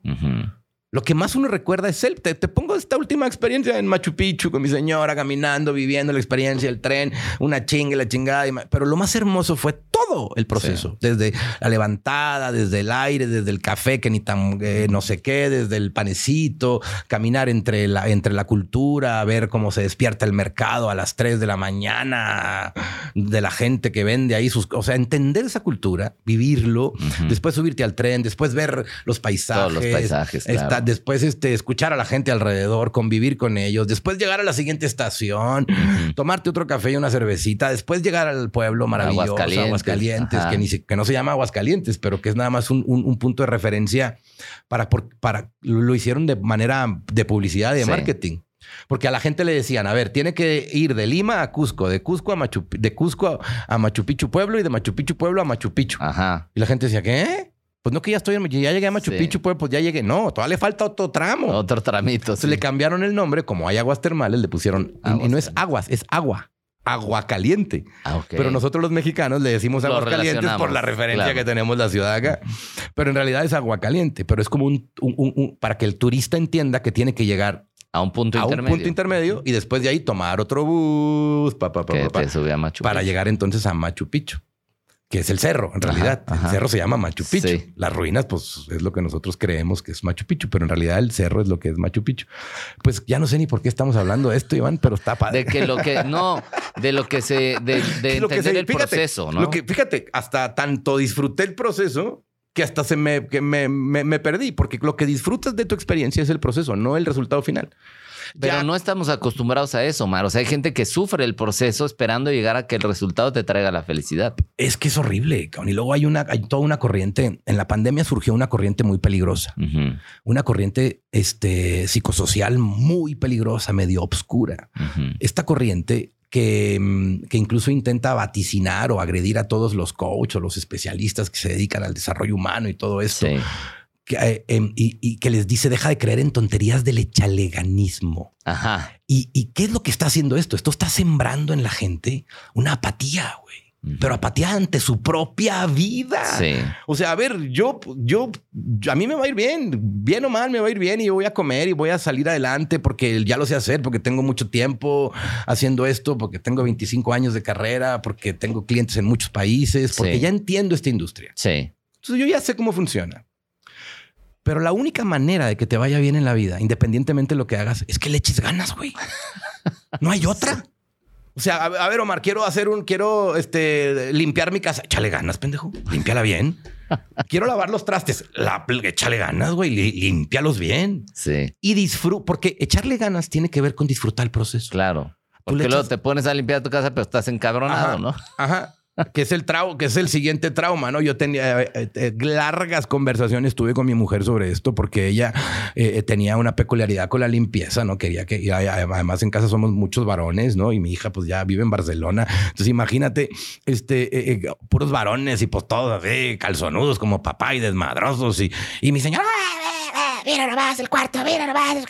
Lo que más uno recuerda es él. Te, te pongo esta última experiencia en Machu Picchu con mi señora caminando, viviendo la experiencia, el tren, una chinga la chingada. Pero lo más hermoso fue todo el proceso. Desde la levantada, desde el aire, desde el café que ni tan eh, no sé qué, desde el panecito, caminar entre la, entre la cultura, ver cómo se despierta el mercado a las 3 de la mañana, de la gente que vende ahí sus... O sea, entender esa cultura, vivirlo, después subirte al tren, después ver los paisajes. Todos los paisajes, claro. después este, escuchar a la gente alrededor, convivir con ellos, después llegar a la siguiente estación, Ujú. tomarte otro café y una cervecita, después llegar al pueblo maravilloso, Aguascalientes. Aguascalientes, Ajá. que, ni que no se llama Aguascalientes, pero que es nada más un, un- un punto de referencia para, por- para lo hicieron de manera de publicidad y de Sí. marketing. Porque a la gente le decían, a ver, tiene que ir de Lima a Cusco, de Cusco a Machu, de Cusco a, Machu Picchu Pueblo y de Machu Picchu Pueblo a Machu Picchu. Ajá. Y la gente decía, ¿qué? Pues no que ya estoy en, ya llegué a Machu Sí. Picchu, pues, pues ya llegué. No, todavía le falta otro tramo. Otro tramito. Entonces le cambiaron el nombre, como hay aguas termales, le pusieron, y- no es aguas, es agua. Agua caliente. Ah. Pero nosotros los mexicanos le decimos calientes relacionamos, por la referencia claro. que tenemos la ciudad acá. Pero en realidad es agua caliente. Pero es como un, un- un- un- para que el turista entienda que tiene que llegar A un punto a un intermedio. punto intermedio y después de ahí tomar otro bus pa, pa, pa, que pa, pa, te sube a Machu para llegar entonces a Machu Picchu. Que es el cerro, en realidad. ajá. El cerro se llama Machu Picchu. Sí. Las ruinas, pues, es lo que nosotros creemos que es Machu Picchu, pero en realidad el cerro es lo que es Machu Picchu. Pues ya no sé ni por qué estamos hablando de esto, Iván, pero está padre. De que lo que no, de lo que se, de, (laughs) entender se- el fíjate, proceso, ¿no? Lo que, fíjate, hasta tanto disfruté el proceso que hasta se me, que me, me- me perdí, porque lo que disfrutas de tu experiencia es el proceso, no el resultado final. Pero Ya- no estamos acostumbrados a eso, Mar. O sea, hay gente que sufre el proceso esperando llegar a que el resultado te traiga la felicidad. Es que es horrible. Y luego hay una, hay toda una corriente. En la pandemia surgió una corriente muy peligrosa, una corriente este, psicosocial muy peligrosa, medio obscura. Esta corriente que, mm, que incluso intenta vaticinar o agredir a todos los coaches o los especialistas que se dedican al desarrollo humano y todo esto. Sí. Que, eh, em, y, y que les dice deja de creer en tonterías del echaleganismo. Ajá. ¿Y, y qué es lo que está haciendo esto? Esto está sembrando en la gente una apatía, güey. Pero apatía ante su propia vida. Sí. O sea, a ver, yo, yo, yo- a mí me va a ir bien, bien o mal me va a ir bien y yo voy a comer y voy a salir adelante porque ya lo sé hacer, porque tengo mucho tiempo haciendo esto, porque tengo 25 años de carrera, porque tengo clientes en muchos países, porque Sí. ya entiendo esta industria. Sí. Entonces yo ya sé cómo funciona. Pero la única manera de que te vaya bien en la vida, independientemente de lo que hagas, es que le eches ganas, güey. No hay otra. O sea, a, ver, Omar, quiero hacer un, quiero este, limpiar mi casa. Échale ganas, pendejo. Límpiala bien. Quiero lavar los trastes. La, échale ganas, güey. Lí- Límpialos bien. Sí. Y disfruta, porque echarle ganas tiene que ver con disfrutar el proceso. Claro. Porque luego echas- te pones a limpiar tu casa, pero estás encabronado, Ajá. ¿no? Ajá. Que es el trau que es el siguiente trauma, ¿no? Yo tenía eh, eh, largas conversaciones tuve con mi mujer sobre esto porque ella eh, tenía una peculiaridad con la limpieza, ¿no? Quería que y además en casa somos muchos varones, ¿no? Y mi hija pues ya vive en Barcelona. Entonces imagínate este puros varones y pues todos calzonudos como papá y desmadrosos y, y mi señora mira nomás el cuarto, mira nomás.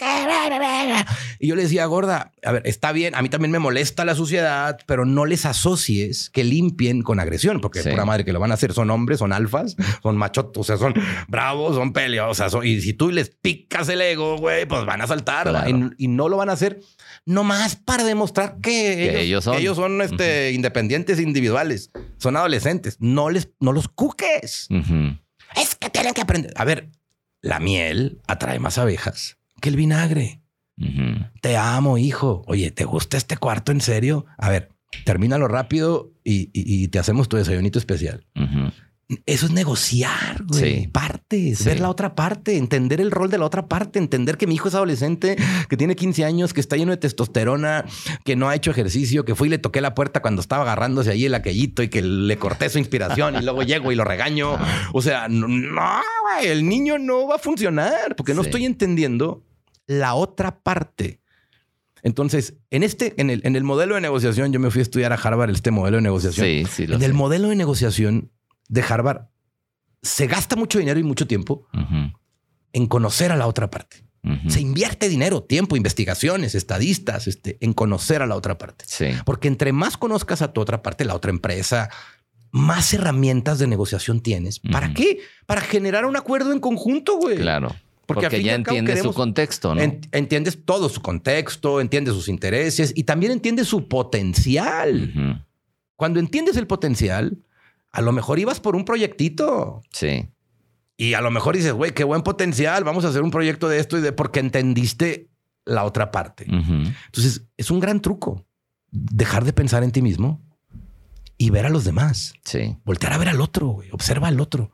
Y yo le decía, gorda, a ver, está bien, a mí también me molesta la suciedad, pero no les asocies que limpien con agresión, porque es pura madre que lo van a hacer. Son hombres, son alfas, son machos, o sea, son bravos, son peleos. y si tú les picas el ego, güey, pues van a saltar y, no lo van a hacer nomás para demostrar que, ellos, son, ellos son este, independientes individuales, son adolescentes. No les, no los cuques. Es que tienen que aprender. A ver, la miel atrae más abejas que el vinagre. Te amo, hijo. Oye, ¿te gusta este cuarto en serio? A ver, termínalo rápido y, te hacemos tu desayunito especial. Eso es negociar, güey. Partes, ver la otra parte, entender el rol de la otra parte, entender que mi hijo es adolescente, que tiene 15 años, que está lleno de testosterona, que no ha hecho ejercicio, que fui y le toqué la puerta cuando estaba agarrándose ahí el aquellito y que le corté su inspiración y luego llego y lo regaño. O sea, no, güey, el niño no va a funcionar porque no estoy entendiendo la otra parte. Entonces, en este, en el, en el modelo de negociación, yo me fui a estudiar a Harvard este modelo de negociación. Sí, sí, en el modelo de negociación de Harvard se gasta mucho dinero y mucho tiempo en conocer a la otra parte. Se invierte dinero, tiempo, investigaciones, estadistas, este, en conocer a la otra parte. Porque entre más conozcas a tu otra parte, la otra empresa, más herramientas de negociación tienes. ¿Para qué? Para generar un acuerdo en conjunto, güey. Claro. Porque, ya entiendes su contexto, ¿no? entiendes todo su contexto, entiendes sus intereses y también entiendes su potencial. Cuando entiendes el potencial, a lo mejor ibas por un proyectito. Sí. Y a lo mejor dices, güey, qué buen potencial, vamos a hacer un proyecto de esto y de porque entendiste la otra parte. Entonces, es un gran truco dejar de pensar en ti mismo y ver a los demás. Sí. Voltear a ver al otro, güey. Observa al otro.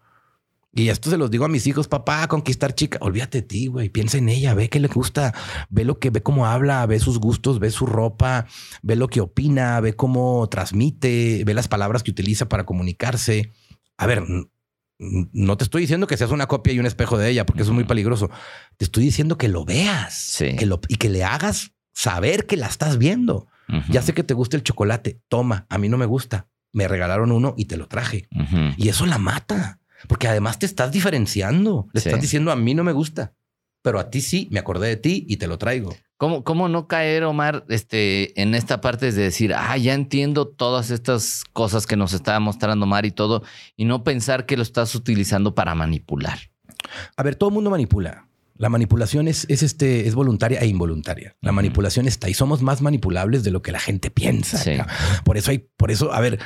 Y esto se los digo a mis hijos, papá, conquistar chica. Olvídate de ti, güey. Piensa en ella, ve qué le gusta, ve lo que ve cómo habla, ve sus gustos, ve su ropa, ve lo que opina, ve cómo transmite, ve las palabras que utiliza para comunicarse. A ver, no te estoy diciendo que seas una copia y un espejo de ella, porque eso es muy peligroso. Te estoy diciendo que lo veas que lo, y que le hagas saber que la estás viendo. Ya sé que te gusta el chocolate. Toma, a mí no me gusta. Me regalaron uno y te lo traje. Y eso la mata. Porque además te estás diferenciando. Le estás diciendo a mí no me gusta, pero a ti sí, me acordé de ti y te lo traigo. ¿Cómo, cómo no caer, Omar, este, en esta parte de decir, ah, ya entiendo todas estas cosas que nos está mostrando Omar y todo, y no pensar que lo estás utilizando para manipular? A ver, todo el mundo manipula. La manipulación es, es, este, es voluntaria e involuntaria. La manipulación está y somos más manipulables de lo que la gente piensa. Por eso hay, por eso, a ver,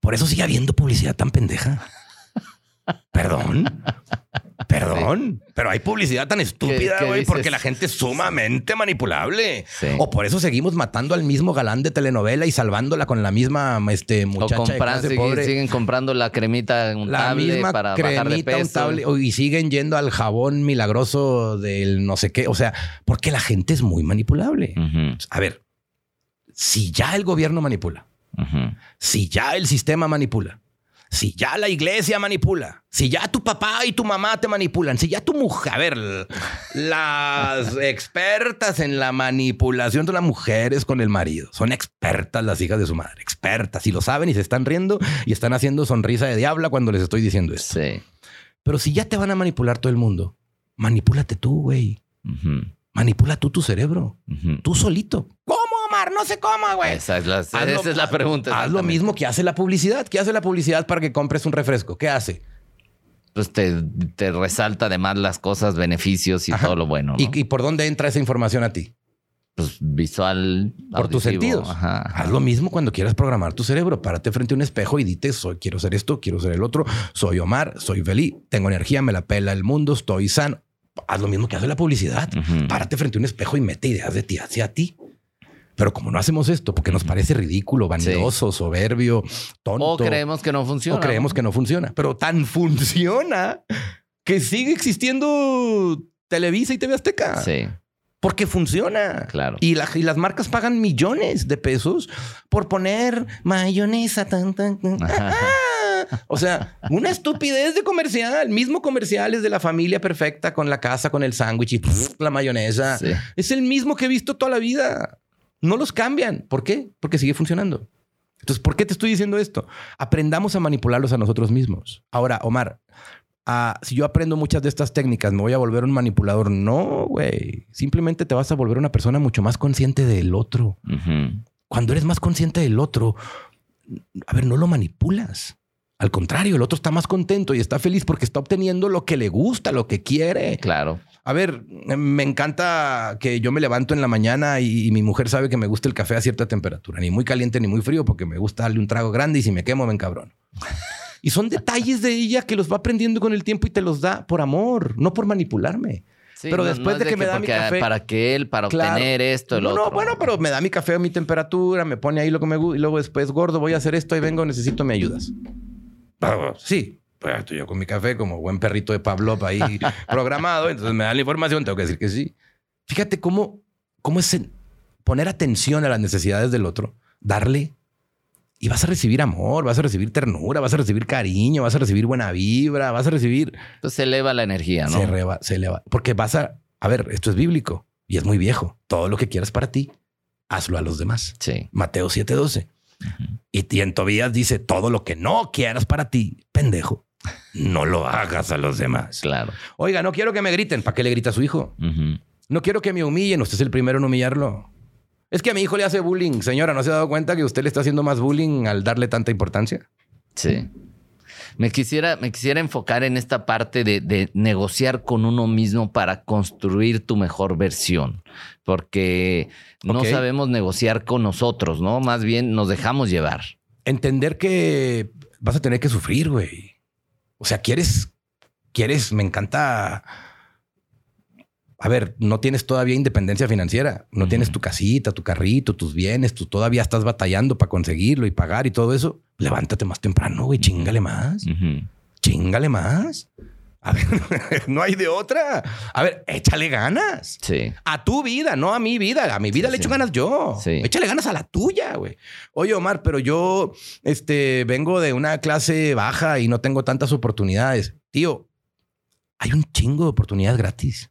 por eso sigue habiendo publicidad tan pendeja. Perdón. Perdón, pero hay publicidad tan estúpida, güey, porque la gente es sumamente manipulable. O por eso seguimos matando al mismo galán de telenovela y salvándola con la misma este, muchacha de pobre. Siguen comprando la cremita untable la misma para bajar de peso. y siguen yendo al jabón milagroso del no sé qué. O sea, porque la gente es muy manipulable. A ver, si ya el gobierno manipula, si ya el sistema manipula, si ya la iglesia manipula, si ya tu papá y tu mamá te manipulan, si ya tu mujer, a ver, las (laughs) expertas en la manipulación de las mujeres con el marido, son expertas las hijas de su madre, expertas, y lo saben y se están riendo y están haciendo sonrisa de diabla cuando les estoy diciendo esto. Sí. Pero si ya te van a manipular todo el mundo, manipúlate tú, güey. Manipula tú tu cerebro, tú solito. No sé cómo, güey. Esa es la, pregunta. Haz lo mismo que hace la publicidad. ¿Qué hace la publicidad para que compres un refresco? ¿Qué hace? Pues te, resalta además las cosas, beneficios y todo lo bueno. ¿Y, por dónde entra esa información a ti? Pues visual. Por tus sentidos. Haz lo mismo cuando quieras programar tu cerebro. Párate frente a un espejo y dite, soy, quiero ser esto, quiero ser el otro. Soy Omar, soy feliz, tengo energía, me la pela el mundo, estoy sano. Haz lo mismo que hace la publicidad. Párate frente a un espejo y mete ideas de ti hacia ti. Pero como no hacemos esto porque nos parece ridículo, vanidoso, soberbio, tonto. O creemos que no funciona. O creemos que no funciona. Pero tan funciona que sigue existiendo Televisa y TV Azteca. Sí. Porque funciona. Claro. Y, la- y las marcas pagan millones de pesos por poner mayonesa. Tan, tan, tan. O sea, una estupidez de comercial. Mismo comercial es de la familia perfecta con la casa, con el sándwich y pff, la mayonesa. Sí. Es el mismo que he visto toda la vida. No los cambian. ¿Por qué? Porque sigue funcionando. Entonces, ¿por qué te estoy diciendo esto? Aprendamos a manipularlos a nosotros mismos. Ahora, Omar, ah, si yo aprendo muchas de estas técnicas, ¿me voy a volver un manipulador? No, güey. Simplemente te vas a volver una persona mucho más consciente del otro. Cuando eres más consciente del otro, a ver, no lo manipulas. Al contrario, el otro está más contento y está feliz porque está obteniendo lo que le gusta, lo que quiere. Claro. A ver, me encanta que yo me levanto en la mañana y, y mi mujer sabe que me gusta el café a cierta temperatura, ni muy caliente ni muy frío, porque me gusta darle un trago grande y si me quemo me encabrón. (laughs) Y son detalles de ella que los va aprendiendo con el tiempo y te los da por amor, no por manipularme. Sí, Pero no- después no de que me da mi porque, café- Para que él, para Claro. obtener esto, el no, otro. no, bueno, pero me da mi café a mi temperatura, me pone ahí lo que me gusta y luego después, gordo, voy a hacer esto y vengo, necesito me ayudas. Sí, pues estoy yo con mi café como buen perrito de Pavlov ahí (laughs) programado, entonces me dan la información, tengo que decir que sí. Fíjate cómo, cómo es poner atención a las necesidades del otro, darle y vas a recibir amor, vas a recibir ternura, vas a recibir cariño, vas a recibir buena vibra, vas a recibir Entonces se eleva la energía, ¿no? se, reba- se eleva. Porque vas a, a ver, esto es bíblico y es muy viejo. Todo lo que quieras para ti, hazlo a los demás. Sí. Mateo 7:12. Y, y en Tobías dice, todo lo que no quieras para ti, pendejo, no lo hagas a los demás. Claro. Oiga, no quiero que me griten. ¿Para qué le grita a su hijo? No quiero que me humillen. Usted es el primero en humillarlo. Es que a mi hijo le hace bullying. Señora, ¿no se ha dado cuenta que usted le está haciendo más bullying al darle tanta importancia? Sí. Me quisiera, me quisiera enfocar en esta parte de, de negociar con uno mismo para construir tu mejor versión, porque no sabemos negociar con nosotros, ¿no? Más bien nos dejamos llevar. entender que vas a tener que sufrir, güey. O sea, quieres, quieres, me encanta. A ver, no tienes todavía independencia financiera, no tienes tu casita, tu carrito, tus bienes, tú todavía estás batallando para conseguirlo y pagar y todo eso. Levántate más temprano, güey, chingale más, Ujú. chingale más. A ver, (laughs) no hay de otra. A ver, échale ganas. Sí. A tu vida, no a mi vida. A mi vida Sí, le sí. echo ganas yo. Sí. Échale ganas a la tuya, güey. Oye, Omar, pero yo este, vengo de una clase baja y no tengo tantas oportunidades. Tío, hay un chingo de oportunidades gratis.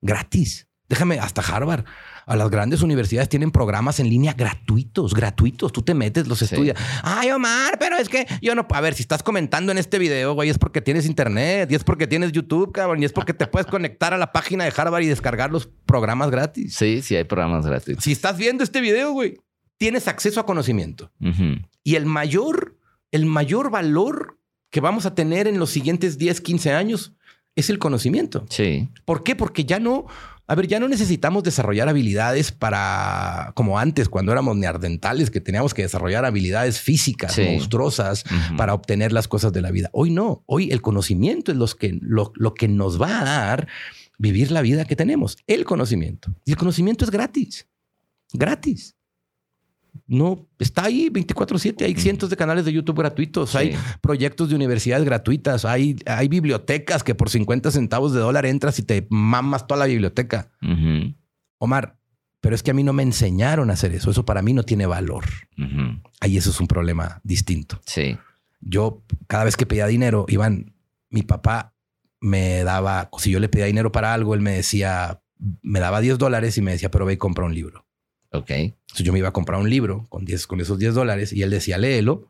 Gratis. Déjame, hasta Harvard. A las grandes universidades tienen programas en línea gratuitos, gratuitos. Tú te metes, los Sí. estudias. Ay, Omar, pero es que yo no. A ver, si estás comentando en este video, güey, es porque tienes internet y es porque tienes YouTube, cabrón, y es porque te puedes conectar a la página de Harvard y descargar los programas gratis. Sí, sí, hay programas gratuitos. Si estás viendo este video, güey, tienes acceso a conocimiento. Y el mayor, el mayor valor que vamos a tener en los siguientes 10, 15 años es el conocimiento. Sí. ¿Por qué? Porque ya no, a ver, ya no necesitamos desarrollar habilidades para, como antes, cuando éramos neandertales, que teníamos que desarrollar habilidades físicas Sí. monstruosas para obtener las cosas de la vida. Hoy no, hoy el conocimiento es los que, lo, lo que nos va a dar vivir la vida que tenemos, el conocimiento. Y el conocimiento es gratis, gratis. No, está ahí 24/7, hay cientos de canales de YouTube gratuitos, Sí. hay proyectos de universidades gratuitas, hay, hay bibliotecas que por 50 centavos de dólar entras y te mamas toda la biblioteca. Omar, pero es que a mí no me enseñaron a hacer eso, eso para mí no tiene valor. Ahí eso es un problema distinto. Sí. Yo cada vez que pedía dinero, Iván, mi papá me daba, si yo le pedía dinero para algo, él me decía, me daba 10 dólares y me decía, pero ve y compra un libro. Ok. Entonces yo me iba a comprar un libro con, 10, con esos 10 dólares y él decía, léelo.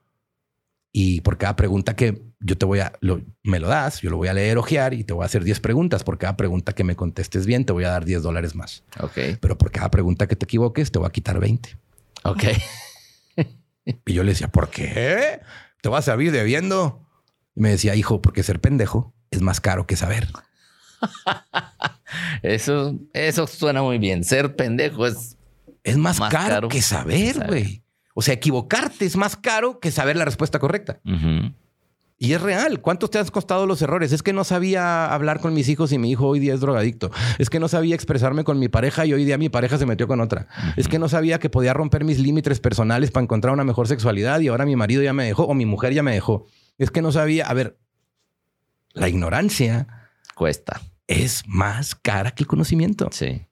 Y por cada pregunta que yo te voy a, lo- me lo das, yo lo voy a leer, ojear y te voy a hacer 10 preguntas. Por cada pregunta que me contestes bien, te voy a dar 10 dólares más. Ok. Pero por cada pregunta que te equivoques, te voy a quitar 20. Ok. (laughs) Y yo le decía, ¿por qué? ¿Te vas a servir debiendo? Y me decía, hijo, porque ser pendejo es más caro que saber. (laughs) Eso, eso suena muy bien. Ser pendejo es. Es más, Más caro, caro que saber, güey. O sea, equivocarte es más caro que saber la respuesta correcta. Y es real. ¿Cuántos te han costado los errores? Es que no sabía hablar con mis hijos y mi hijo hoy día es drogadicto. Es que no sabía expresarme con mi pareja y hoy día mi pareja se metió con otra. Es que no sabía que podía romper mis límites personales para encontrar una mejor sexualidad y ahora mi marido ya me dejó o mi mujer ya me dejó. Es que no sabía. A ver, la ignorancia Cuesta. es más cara que el conocimiento. Sí.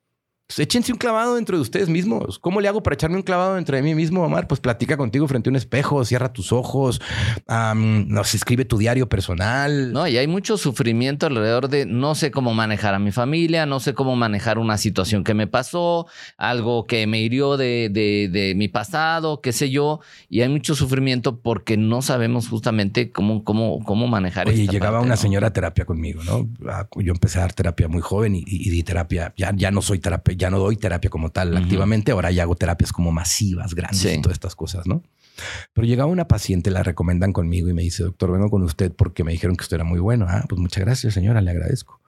Pues échense un clavado dentro de ustedes mismos. ¿Cómo le hago para echarme un clavado dentro de mí mismo, Omar? Pues platica contigo frente a un espejo, cierra tus ojos, nos escribe tu diario personal. No, y hay mucho sufrimiento alrededor de no sé cómo manejar a mi familia, no sé cómo manejar una situación que me pasó, algo que me hirió de, de, mi pasado, qué sé yo. Y hay mucho sufrimiento porque no sabemos justamente cómo, cómo, cómo manejar Oye, llegaba una señora a terapia conmigo, ¿no? Ah, yo empecé a dar terapia muy joven y, y di terapia. Ya, ya no soy terapeuta ya no doy terapia como tal activamente, ahora ya hago terapias como masivas, grandes y todas estas cosas, ¿no? Pero llegaba una paciente, la recomendan conmigo y me dice, doctor, vengo con usted porque me dijeron que usted era muy bueno. Ah, pues muchas gracias, señora, le agradezco.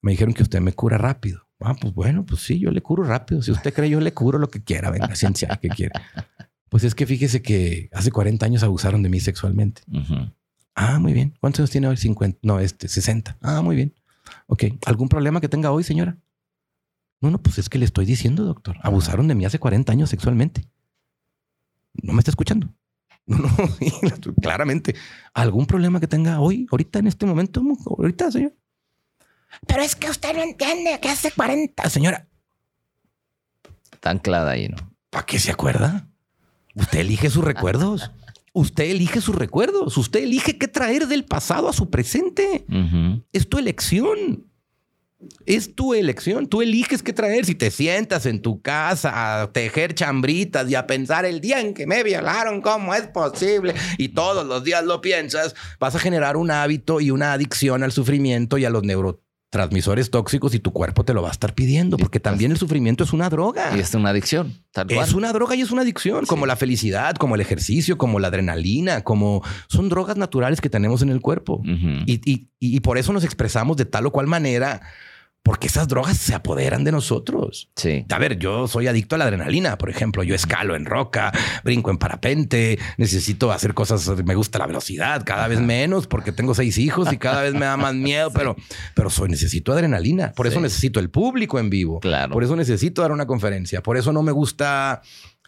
Me dijeron que usted me cura rápido. Ah, pues bueno, pues sí, yo le curo rápido. Si usted cree, yo le curo lo que quiera. Venga, ciencia, que quiera. Pues es que fíjese que hace 40 años abusaron de mí sexualmente. Ah, muy bien. ¿Cuántos años tiene hoy? 50. No, este, 60. Ah, muy bien. Ok. ¿Algún problema que tenga hoy, señora? No, no, pues es que le estoy diciendo, doctor. Abusaron de mí hace 40 años sexualmente. No me está escuchando. (laughs) No, no, claramente. ¿Algún problema que tenga hoy, ahorita, en este momento? Ahorita, señor. Pero es que usted no entiende que hace 40. Señora. Está anclada ahí, ¿no? ¿Para qué se acuerda? Usted elige sus recuerdos. Usted elige sus recuerdos. Usted elige qué traer del pasado a su presente. Es tu elección. Es tu elección. Tú eliges qué traer. Si te sientas en tu casa a tejer chambritas y a pensar el día en que me violaron, ¿cómo es posible? Y todos los días lo piensas, vas a generar un hábito y una adicción al sufrimiento y a los neurotransmisores tóxicos y tu cuerpo te lo va a estar pidiendo porque también el sufrimiento es una droga. Y es una adicción. Es una droga y es una adicción, como la felicidad, como el ejercicio, como la adrenalina, como son drogas naturales que tenemos en el cuerpo. y por eso nos expresamos de tal o cual manera porque esas drogas se apoderan de nosotros. Sí. A ver, yo soy adicto a la adrenalina, por ejemplo. Yo escalo en roca, brinco en parapente, necesito hacer cosas. Me gusta la velocidad, cada vez menos porque tengo seis hijos y cada vez me da más miedo, (laughs) pero, pero soy, necesito adrenalina. Por eso necesito el público en vivo. Claro. Por eso necesito dar una conferencia. Por eso no me gusta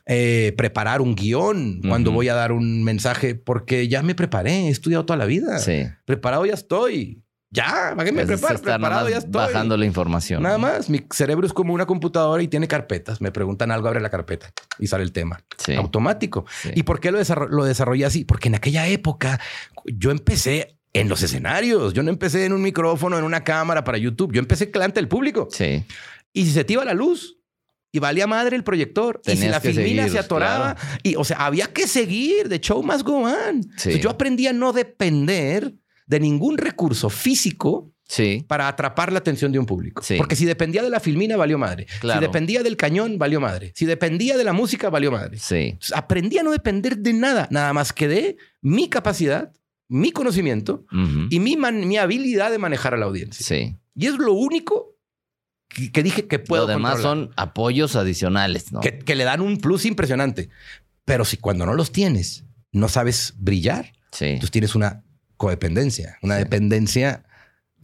eh, preparar un guion cuando voy a dar un mensaje, porque ya me preparé, he estudiado toda la vida. Sí. Preparado ya estoy. Ya, ¿para qué me preparo? Preparado, ya estoy. Bajando la información. Nada más. Mi cerebro es como una computadora y tiene carpetas. Me preguntan algo, abre la carpeta y sale el tema. Automático. ¿Y por qué lo, lo desarrollé así? Porque en aquella época yo empecé en los escenarios. Yo no empecé en un micrófono, en una cámara para YouTube. Yo empecé delante del público. Sí. Y si se te iba la luz, y valía madre el proyector. y si la filmina se atoraba, y o sea, había que seguir. de show más go on. yo aprendí a no depender de ningún recurso físico para atrapar la atención de un público. Porque si dependía de la filmina, valió madre. Si dependía del cañón, valió madre. Si dependía de la música, valió madre. Aprendí a no depender de nada, nada más que de mi capacidad, mi conocimiento y mi, mi habilidad de manejar a la audiencia. Y es lo único que, dije que puedo. Lo demás son apoyos adicionales, ¿no? Que, que, le dan un plus impresionante. Pero si cuando no los tienes, no sabes brillar, entonces tienes una codependencia, una dependencia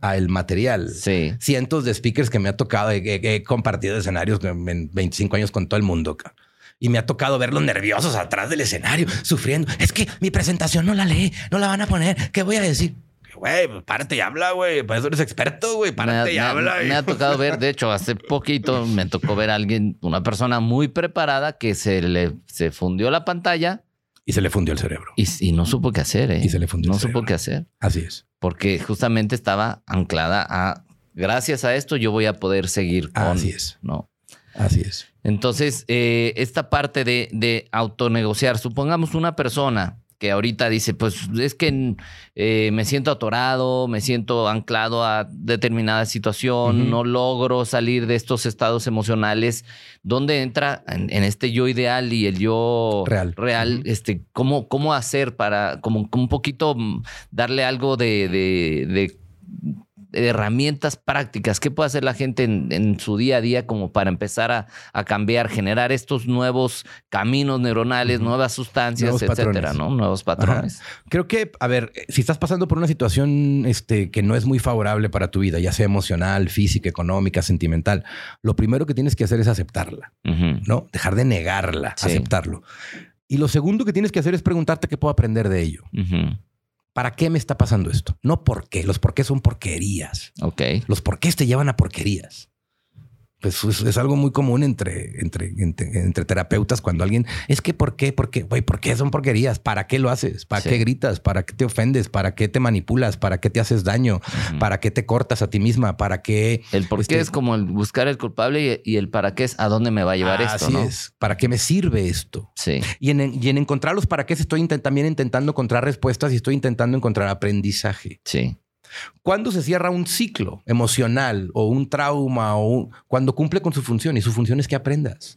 al material. Sí. Cientos de speakers que me ha tocado, he, compartido escenarios en 25 años con todo el mundo. Y me ha tocado verlos nerviosos atrás del escenario, sufriendo. Es que mi presentación no la lee, no la van a poner. ¿Qué voy a decir? Güey, pues párate y habla, güey. Para eso eres experto, güey. Párate y habla. Me, ha tocado ver, de hecho, hace poquito me tocó ver a alguien, una persona muy preparada que se le se fundió la pantalla y se le fundió el cerebro. Y, no supo qué hacer, ¿eh? Y se le fundió No el cerebro. supo qué hacer. Así es. Porque justamente estaba anclada a, gracias a esto yo voy a poder seguir con... Así es. ¿no? Así es. Entonces, eh, esta parte de, de autonegociar, supongamos una persona que ahorita dice, pues es que eh, me siento atorado, me siento anclado a determinada situación, no logro salir de estos estados emocionales. ¿Dónde entra en, este yo ideal y el yo real? real este, ¿cómo, ¿Cómo hacer para, como, un poquito mm, darle algo de, de herramientas prácticas? ¿Qué puede hacer la gente en, su día a día como para empezar a, cambiar, generar estos nuevos caminos neuronales, nuevas sustancias, etcétera, ¿no? Nuevos patrones. Creo que, a ver, si estás pasando por una situación este, que no es muy favorable para tu vida, ya sea emocional, física, económica, sentimental, lo primero que tienes que hacer es aceptarla, ¿no? Dejar de negarla, aceptarlo. Y lo segundo que tienes que hacer es preguntarte qué puedo aprender de ello. ¿Para qué me está pasando esto? No por qué. Los por qué son porquerías. Ok. Los por qué te llevan a porquerías. Pues es, es algo muy común entre, entre, entre, entre terapeutas cuando alguien es que ¿por qué? ¿Por qué? Güey, ¿por qué son porquerías? ¿Para qué lo haces? ¿Para Sí. qué gritas? ¿Para qué te ofendes? ¿Para qué te manipulas? ¿Para qué te haces daño? ¿Para qué te cortas a ti misma? ¿Para qué? El por qué este, es como el buscar el culpable y, y el para qué es a dónde me va a llevar esto, Así ¿no? es. ¿Para qué me sirve esto? Sí. Y en, y en encontrar los para qué estoy intent- también intentando encontrar respuestas y estoy intentando encontrar aprendizaje. Sí. ¿Cuándo se cierra un ciclo emocional o un trauma o un- cuando cumple con su función? Y su función es que aprendas.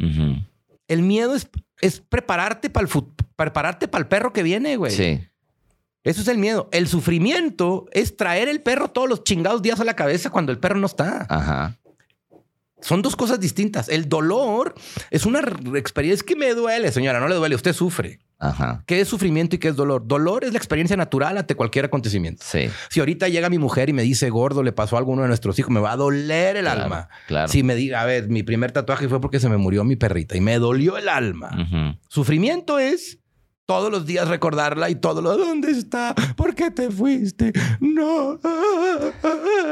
El miedo es, es prepararte para el prepararte para el perro que viene, güey. Sí. Eso es el miedo. El sufrimiento es traer el perro todos los chingados días a la cabeza cuando el perro no está. Ajá. Son dos cosas distintas. El dolor es una experiencia. Es que me duele, señora. No le duele. Usted sufre. Ajá. ¿Qué es sufrimiento y qué es dolor? Dolor es la experiencia natural ante cualquier acontecimiento. Sí. Si ahorita llega mi mujer y me dice gordo, le pasó a uno de nuestros hijos, me va a doler el Claro, alma. Claro. Si me diga, a ver, mi primer tatuaje fue porque se me murió mi perrita y me dolió el alma. Sufrimiento es todos los días recordarla y todo lo ¿dónde está? ¿Por qué te fuiste? No.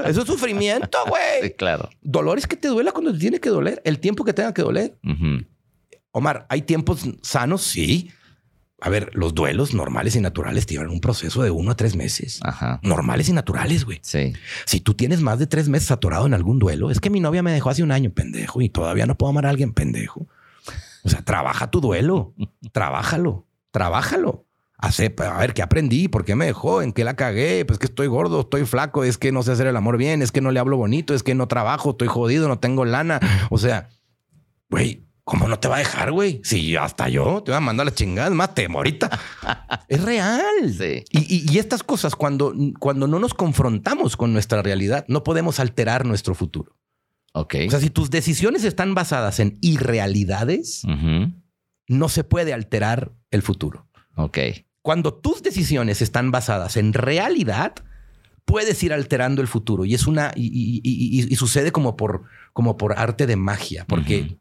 Eso es sufrimiento, (laughs) Sí, güey. claro. Dolor es que te duela cuando te tiene que doler, el tiempo que tenga que doler. Omar, ¿hay tiempos sanos? Sí. A ver, los duelos normales y naturales tienen un proceso de uno a tres meses. Ajá. Normales y naturales, güey. Sí. Si tú tienes más de tres meses atorado en algún duelo, es que mi novia me dejó hace un año, pendejo, y todavía no puedo amar a alguien, pendejo. O sea, trabaja tu duelo, trabájalo, trabájalo. Hace, a ver, ¿qué aprendí? ¿Por qué me dejó? ¿En qué la cagué? Pues que estoy gordo, estoy flaco, es que no sé hacer el amor bien, es que no le hablo bonito, es que no trabajo, estoy jodido, no tengo lana. O sea, güey, ¿cómo no te va a dejar, güey? Si hasta yo te voy a mandar la chingada, es más, te ahorita. (laughs) es real. Sí. Y, y- y estas cosas, cuando, cuando no nos confrontamos con nuestra realidad, no podemos alterar nuestro futuro. Ok. O sea, si tus decisiones están basadas en irrealidades, no se puede alterar el futuro. Ok. Cuando tus decisiones están basadas en realidad, puedes ir alterando el futuro. Y es una. Y, sucede como por, como por arte de magia, porque.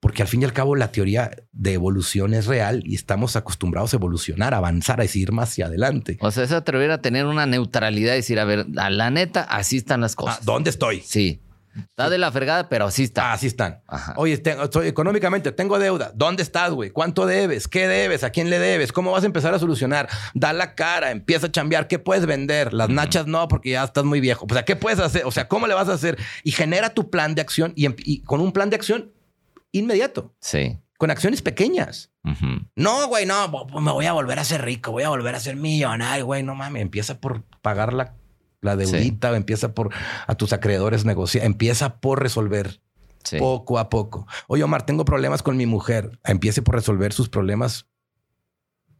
Porque al fin y al cabo la teoría de evolución es real y estamos acostumbrados a evolucionar, a avanzar, a ir más hacia adelante. O sea, es atrever a tener una neutralidad y decir, a ver, a la neta, así están las Ah, cosas. ¿Dónde estoy? Sí. Está de la fregada, pero así está. Ah, así están. Ajá. Oye, estoy económicamente tengo deuda. ¿Dónde estás, güey? ¿Cuánto debes? ¿Qué debes? ¿A quién le debes? ¿Cómo vas a empezar a solucionar? Da la cara, empieza a chambear. ¿Qué puedes vender? Las nachas no, porque ya estás muy viejo. O sea, ¿qué puedes hacer? O sea, ¿cómo le vas a hacer? Y genera tu plan de acción y, em- y con un plan de acción inmediato, Sí. con acciones pequeñas. No, güey, no, me voy a volver a ser rico, voy a volver a ser millonario, güey, no mames, empieza por pagar la, la deudita, empieza por a tus acreedores negociar, empieza por resolver Sí. poco a poco. Oye, Omar, tengo problemas con mi mujer. Empiece por resolver sus problemas,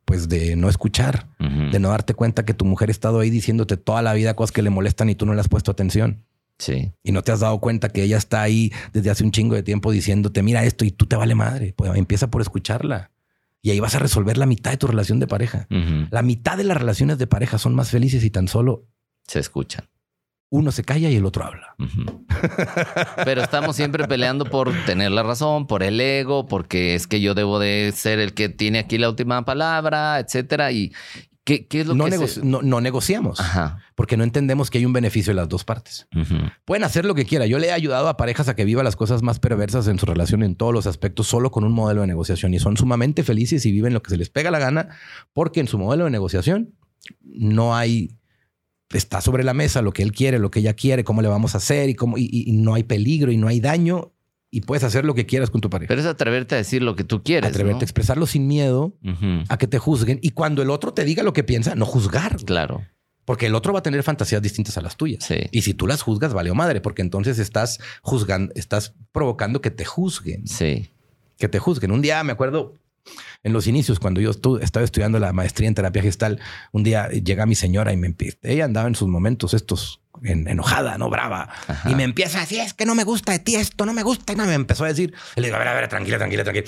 pues de no escuchar, de no darte cuenta que tu mujer ha estado ahí diciéndote toda la vida cosas que le molestan y tú no le has puesto atención. Sí. Y no te has dado cuenta que ella está ahí desde hace un chingo de tiempo diciéndote, mira esto y tú te vale madre. Pues empieza por escucharla. Y ahí vas a resolver la mitad de tu relación de pareja. La mitad de las relaciones de pareja son más felices y tan solo Se escuchan. uno se calla y el otro habla. Pero estamos siempre peleando por tener la razón, por el ego, porque es que yo debo de ser el que tiene aquí la última palabra, etcétera. Y qué, qué es lo No, que se- no- no negociamos Ajá. porque no entendemos que hay un beneficio de las dos partes. Pueden hacer lo que quieran. Yo le he ayudado a parejas a que vivan las cosas más perversas en su relación en todos los aspectos solo con un modelo de negociación y son sumamente felices y viven lo que se les pega la gana porque en su modelo de negociación no hay está sobre la mesa lo que él quiere, lo que ella quiere, cómo le vamos a hacer y cómo y, y- y no hay peligro y no hay daño y puedes hacer lo que quieras con tu pareja. Pero es atreverte a decir lo que tú quieres. Atreverte a expresarlo sin miedo a que te juzguen y cuando el otro te diga lo que piensa, no juzgar. Claro. Porque el otro va a tener fantasías distintas a las tuyas. Sí. Y si tú las juzgas, vale o madre, porque entonces estás juzgando, estás provocando que te juzguen, Sí. que te juzguen. Un día me acuerdo en los inicios, cuando yo estu- estaba estudiando la maestría en terapia gestal, un día llega mi señora y me empieza, ella andaba en sus momentos estos en- enojada, no brava, Ajá. y me empieza así, es que no me gusta de ti esto, no me gusta, y me empezó a decir, y le digo, a ver, a ver, tranquila, tranquila, tranquila,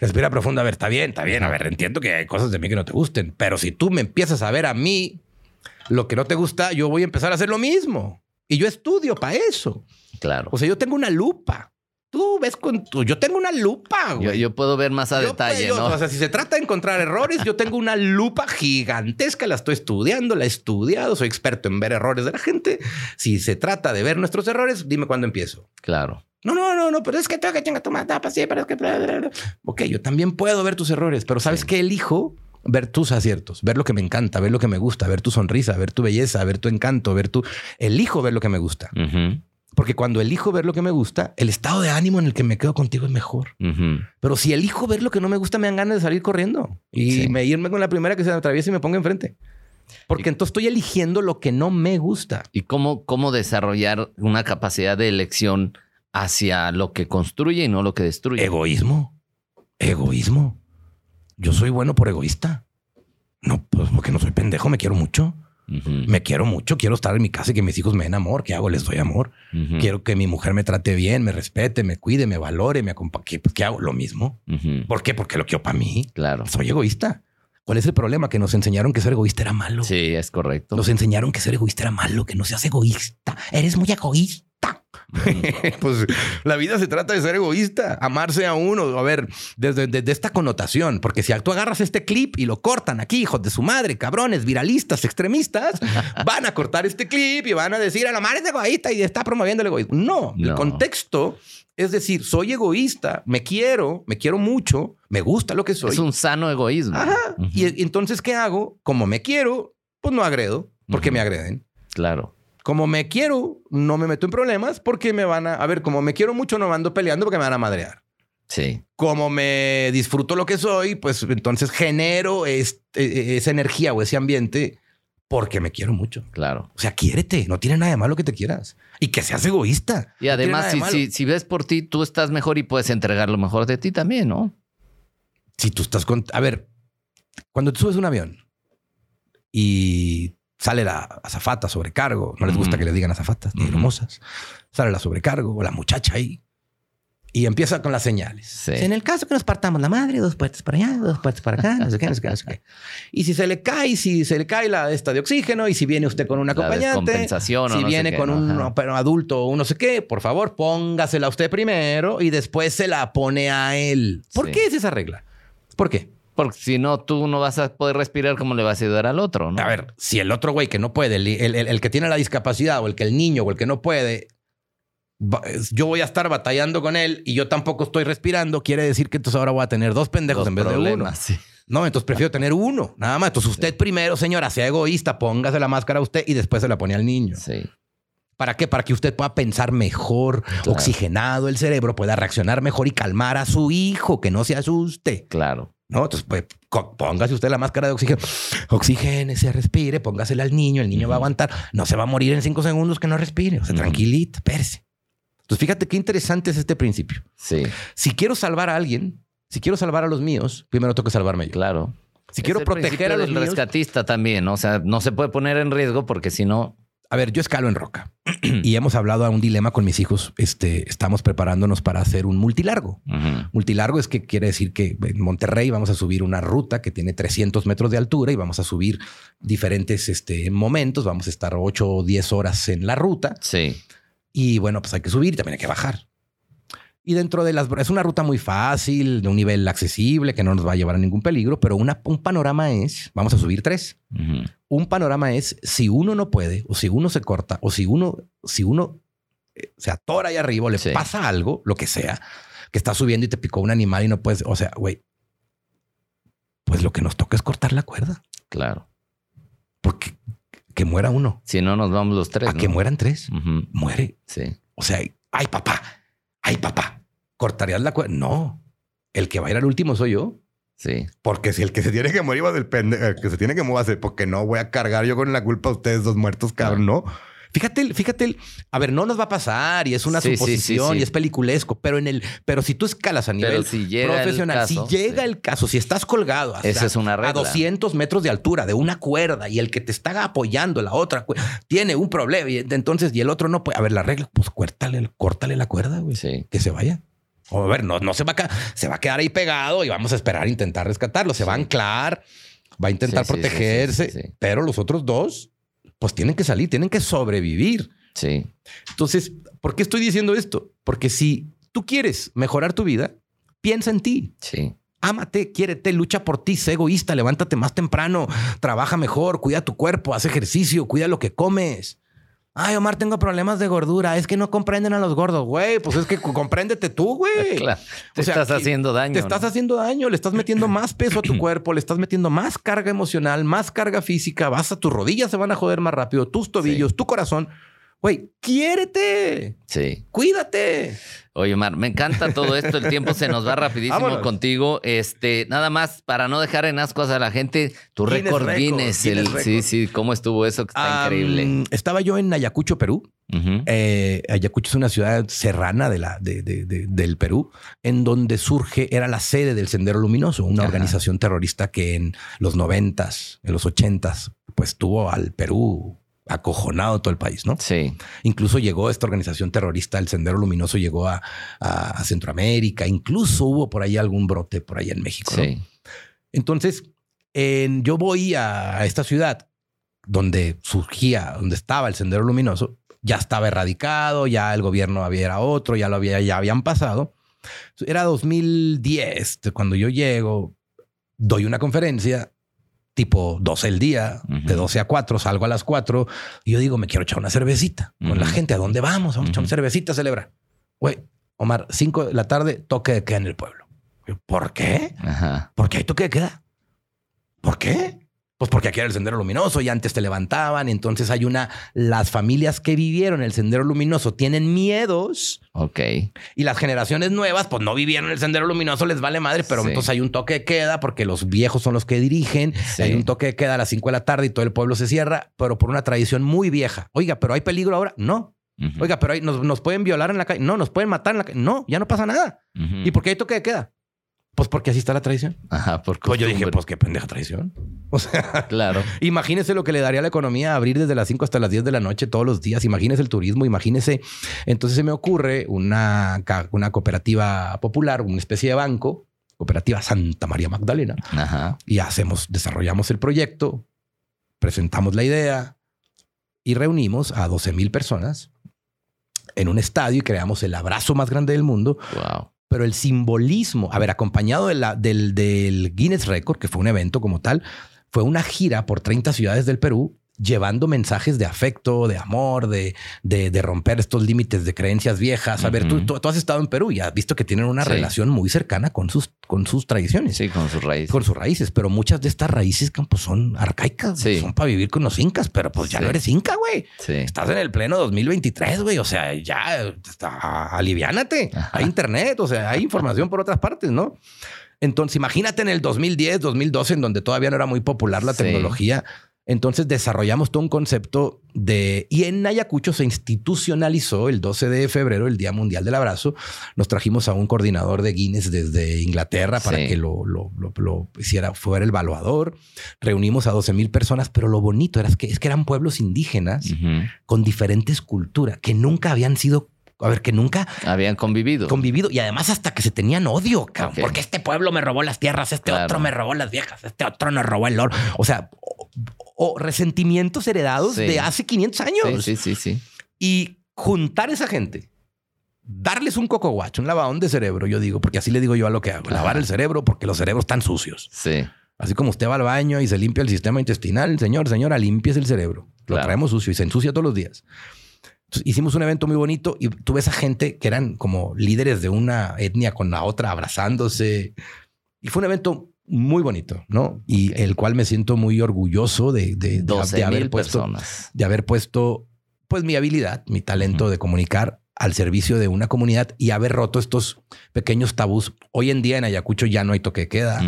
respira profundo, a ver, está bien, está bien, a ver, entiendo que hay cosas de mí que no te gusten, pero si tú me empiezas a ver a mí lo que no te gusta, yo voy a empezar a hacer lo mismo. Y yo estudio para eso. Claro. O sea, yo tengo una lupa. Tú ves con tu... Yo tengo una lupa, Yo, güey. yo puedo ver más a Yo detalle, puedo- ¿no? O sea, si se trata de encontrar errores, yo tengo una lupa gigantesca, la estoy estudiando, la he estudiado, soy experto en ver errores de la gente. Si se trata de ver nuestros errores, dime cuándo empiezo. claro. No, no, no, no, pero es que tengo que chingar tu madre, pues sí, pero es que... Ok, yo también puedo ver tus errores, pero ¿sabes Sí. qué elijo? Ver tus aciertos, ver lo que me encanta, ver lo que me gusta, ver tu sonrisa, ver tu belleza, ver tu encanto, ver tu... Elijo ver lo que me gusta. Porque cuando elijo ver lo que me gusta, el estado de ánimo en el que me quedo contigo es mejor. Pero si elijo ver lo que no me gusta, me dan ganas de salir corriendo y Sí. me irme con la primera que se me atraviese y me ponga enfrente. Porque entonces estoy eligiendo lo que no me gusta. ¿Y cómo, cómo desarrollar una capacidad de elección hacia lo que construye y no lo que destruye? Egoísmo. Egoísmo. Yo soy bueno por egoísta. No, pues porque no soy pendejo, me quiero mucho. Me quiero mucho, quiero estar en mi casa y que mis hijos me den amor. ¿Qué hago? Les doy amor. Quiero que mi mujer me trate bien, me respete, me cuide, me valore, me acompañe. ¿Qué, qué hago? Lo mismo. ¿Por qué? Porque lo quiero para mí. Claro. Soy egoísta. ¿Cuál es el problema? Que nos enseñaron que ser egoísta era malo. Sí, es correcto. Nos enseñaron que ser egoísta era malo, que no seas egoísta. Eres muy egoísta. (laughs) pues la vida se trata de ser egoísta, amarse a uno. A ver, desde, desde esta connotación, porque si tú agarras este clip y lo cortan aquí, hijos de su madre, cabrones, viralistas, extremistas, (laughs) van a cortar este clip y van a decir a la madre es egoísta y está promoviendo el egoísmo. No, el contexto es decir, soy egoísta, me quiero, me quiero mucho, me gusta lo que soy. Es un sano egoísmo. Ajá. Y, y entonces, ¿qué hago? Como me quiero, pues no agredo, porque me agreden. Claro. Como me quiero, no me meto en problemas porque me van a... A ver, como me quiero mucho, no me ando peleando porque me van a madrear. Sí. Como me disfruto lo que soy, pues entonces genero este- esa energía o ese ambiente porque me quiero mucho. Claro. O sea, quiérete. No tiene nada de malo que te quieras. Y que seas egoísta. Y además, si, si ves por ti, tú estás mejor y puedes entregar lo mejor de ti también, ¿no? si tú estás con... A ver, cuando tú subes un avión y sale la azafata sobrecargo, no les gusta que les digan azafatas ni hermosas, sale la sobrecargo o la muchacha ahí y empieza con las señales. Sí. En el caso que nos partamos la madre, dos puertas para allá, dos puertas para acá, no sé qué, no sé qué, no sé qué. Y si se le cae, si se le cae la esta de oxígeno y si viene usted con un La acompañante, o si no viene qué, con ¿no? un adulto o no sé qué, por favor, póngasela usted primero y después se la pone a él. ¿Por Sí. qué es esa regla? ¿Por qué? Porque si no, tú no vas a poder respirar como le vas a ayudar al otro, ¿no? A ver, si el otro güey que no puede, el, el- el- que tiene la discapacidad o el que el niño o el que no puede, yo voy a estar batallando con él y yo tampoco estoy respirando, quiere decir que entonces ahora voy a tener dos pendejos Dos en vez de uno. sí. No, entonces prefiero tener uno, nada más. Entonces usted primero, señora, sea egoísta, póngase la máscara a usted y después se la pone al niño. Sí. ¿Para qué? Para que usted pueda pensar mejor, oxigenado el cerebro, pueda reaccionar mejor y calmar a su hijo, que no se asuste. Claro. ¿No? Entonces, pues, póngase usted la máscara de oxígeno, oxigénese, respire, póngasela al niño, el niño va a aguantar, no se va a morir en cinco segundos que no respire, o sea, tranquilita, espérese. Entonces, fíjate qué interesante es este principio. Sí, Si quiero salvar a alguien, si quiero salvar a los míos, primero tengo que salvarme yo. claro. Si Es quiero proteger a los del míos, rescatista también, ¿no? O sea, no se puede poner en riesgo porque si no, a ver, yo escalo en roca (clears throat) y hemos hablado a un dilema con mis hijos. Este, estamos preparándonos para hacer un multilargo. Multilargo es que quiere decir que en Monterrey vamos a subir una ruta que tiene 300 metros de altura y vamos a subir diferentes este, momentos. Vamos a estar 8 o 10 horas en la ruta sí, y bueno, pues hay que subir y también hay que bajar. Y dentro de las... Es una ruta muy fácil, de un nivel accesible, que no nos va a llevar a ningún peligro, pero una, un panorama es, vamos a subir tres. Un panorama es si uno no puede o si uno se corta o si uno, si uno eh, se atora ahí arriba o le Sí. pasa algo, lo que sea, que está subiendo y te picó un animal y no puedes, o sea, güey, pues lo que nos toca es cortar la cuerda, claro. porque que muera uno, Si no, nos vamos los tres. a que mueran tres, muere. Sí, O sea, ay papá, ay papá, cortarías la cuerda. No, el que va a ir al último soy yo. sí, Porque si el que se tiene que morir va del pendejo, el que se tiene que mover, porque no voy a cargar yo con la culpa a ustedes dos muertos, cabrón, no. Fíjate, fíjate, a ver, no nos va a pasar y es una Sí, suposición sí, sí. y es peliculesco, pero en el, pero si tú escalas a nivel si profesional, caso, si llega el caso, si estás colgado hasta Esa es una a regla. 200 metros de altura de una cuerda y el que te está apoyando la otra tiene un problema y entonces y el otro no puede, a ver, la regla, pues córtale, córtale la cuerda, güey, sí. que se vaya. O a ver, no, no se va a, se va a quedar ahí pegado y vamos a esperar a intentar rescatarlo. Se va a anclar, va a intentar Sí, protegerse, sí. pero los otros dos, pues tienen que salir, tienen que sobrevivir. Sí, Entonces, ¿por qué estoy diciendo esto? Porque si tú quieres mejorar tu vida, piensa en ti. sí. Ámate, quiérete, lucha por ti, sé egoísta, levántate más temprano, trabaja mejor, cuida tu cuerpo, haz ejercicio, cuida lo que comes. Ay, Omar, tengo problemas de gordura. Es que no comprenden a los gordos, güey. Pues es que compréndete tú, güey. (laughs) Claro. Te O sea, estás haciendo daño. Te estás haciendo daño, le estás metiendo más peso a tu (clears throat) cuerpo, le estás metiendo más carga emocional, más carga física, vas a tus rodillas se van a joder más rápido, tus tobillos, tu corazón. Güey, quiérete, Sí. cuídate. Oye, Omar, me encanta todo esto. El tiempo se nos va (laughs) rapidísimo Vámonos. contigo. Este, nada más para no dejar en ascuas a la gente, tu récord Guinness. el- sí, sí, cómo estuvo eso, que está increíble. Estaba yo en Ayacucho, Perú. Eh, Ayacucho es una ciudad serrana de la, de- de- de- del Perú, en donde surge, era la sede del Sendero Luminoso, una Ajá. organización terrorista que en los noventas, en los ochentas, pues tuvo al Perú acojonado todo el país, ¿no? Sí, Incluso llegó esta organización terrorista, el Sendero Luminoso, llegó a, a- a Centroamérica. Incluso hubo por ahí algún brote por allá en México. ¿no? sí. Entonces, en- yo voy a, a esta ciudad donde surgía, donde estaba el Sendero Luminoso. Ya estaba erradicado, ya el gobierno había era otro, ya lo había, ya habían pasado. Era 2010 cuando yo llego, doy una conferencia tipo 12 el día, de Ujú. 12 a 4, salgo a las 4 y yo digo, me quiero echar una cervecita con la gente. ¿A dónde vamos? Vamos a echar una cervecita, celebra. Güey, Omar, 5 de la tarde, toque de queda en el pueblo. Yo, ¿Por qué? Ajá. ¿Por qué hay toque de queda? ¿Por qué? Pues porque aquí era el sendero luminoso y antes te levantaban. Entonces hay una. Las familias que vivieron el sendero luminoso tienen miedos Ok. y las generaciones nuevas, pues no vivieron el sendero luminoso, les vale madre. Pero Sí. entonces hay un toque de queda porque los viejos son los que dirigen. Sí. Hay un toque de queda a las 5 de la tarde y todo el pueblo se cierra, pero por una tradición muy vieja. Oiga, pero hay peligro ahora. No. Oiga, pero hay- nos, nos pueden violar en la calle. No, nos pueden matar en la calle. No, ya no pasa nada. ¿Y por qué hay toque de queda? Pues porque así está la tradición. Ajá, por Pues yo dije, pues qué pendeja tradición. O sea, Claro. (laughs) imagínese lo que le daría a la economía abrir desde las 5 hasta las 10 de la noche todos los días. Imagínese el turismo, imagínese. Entonces se me ocurre una, una cooperativa popular, una especie de banco, cooperativa Santa María Magdalena, Ajá. y hacemos, desarrollamos el proyecto, presentamos la idea y reunimos a 12 mil personas en un estadio y creamos el abrazo más grande del mundo Wow. Pero el simbolismo, a ver, acompañado de la- del, del Guinness Record, que fue un evento como tal, fue una gira por 30 ciudades del Perú llevando mensajes de afecto, de amor, de, de, de romper estos límites de creencias viejas. A ver, tú, Ujú. tú, tú has estado en Perú y has visto que tienen una Sí. relación muy cercana con sus, con sus tradiciones. Sí, con sus raíces. Con sus raíces, pero muchas de estas raíces pues, son arcaicas, Sí. son para vivir con los incas, pero pues ya Sí. no eres inca, güey. Sí. Estás en el pleno 2023, güey. O sea, ya está, aliviánate. Ajá. Hay internet, o sea, hay información por otras partes, ¿no? Entonces, imagínate en el 2010, 2012, en donde todavía no era muy popular la tecnología. Entonces desarrollamos todo un concepto de... Y en Ayacucho se institucionalizó el 12 de febrero, el Día Mundial del Abrazo. Nos trajimos a un coordinador de Guinness desde Inglaterra para Sí. que lo, lo, lo- lo hiciera, fuera el evaluador. Reunimos a 12 mil personas, pero lo bonito era que, es que eran pueblos indígenas con diferentes culturas que nunca habían sido, a ver, que nunca Habían convivido. convivido y además hasta que se tenían odio, cabrón, porque este pueblo me robó las tierras, este Claro. otro me robó las viejas, este otro nos robó el oro. O sea, o, resentimientos heredados Sí. de hace 500 años sí, sí, sí, sí. y juntar esa gente. Darles un coco guacho, un lavadón de cerebro, yo digo, porque así le digo yo a lo que hago. Lavar Ajá. el cerebro porque los cerebros están sucios. Sí. Así como usted va al baño y se limpia el sistema intestinal, señor, señora, limpies el cerebro. Lo Claro. traemos sucio y se ensucia todos los días. Entonces, hicimos un evento muy bonito y tuve esa gente que eran como líderes de una etnia con la otra abrazándose. Y fue un evento muy bonito, ¿no? Y el cual me siento muy orgulloso de, de- de- 12 de haber puesto, personas. de haber puesto, pues mi habilidad, mi talento de comunicar al servicio de una comunidad y haber roto estos pequeños tabús. Hoy en día en Ayacucho ya no hay toque de queda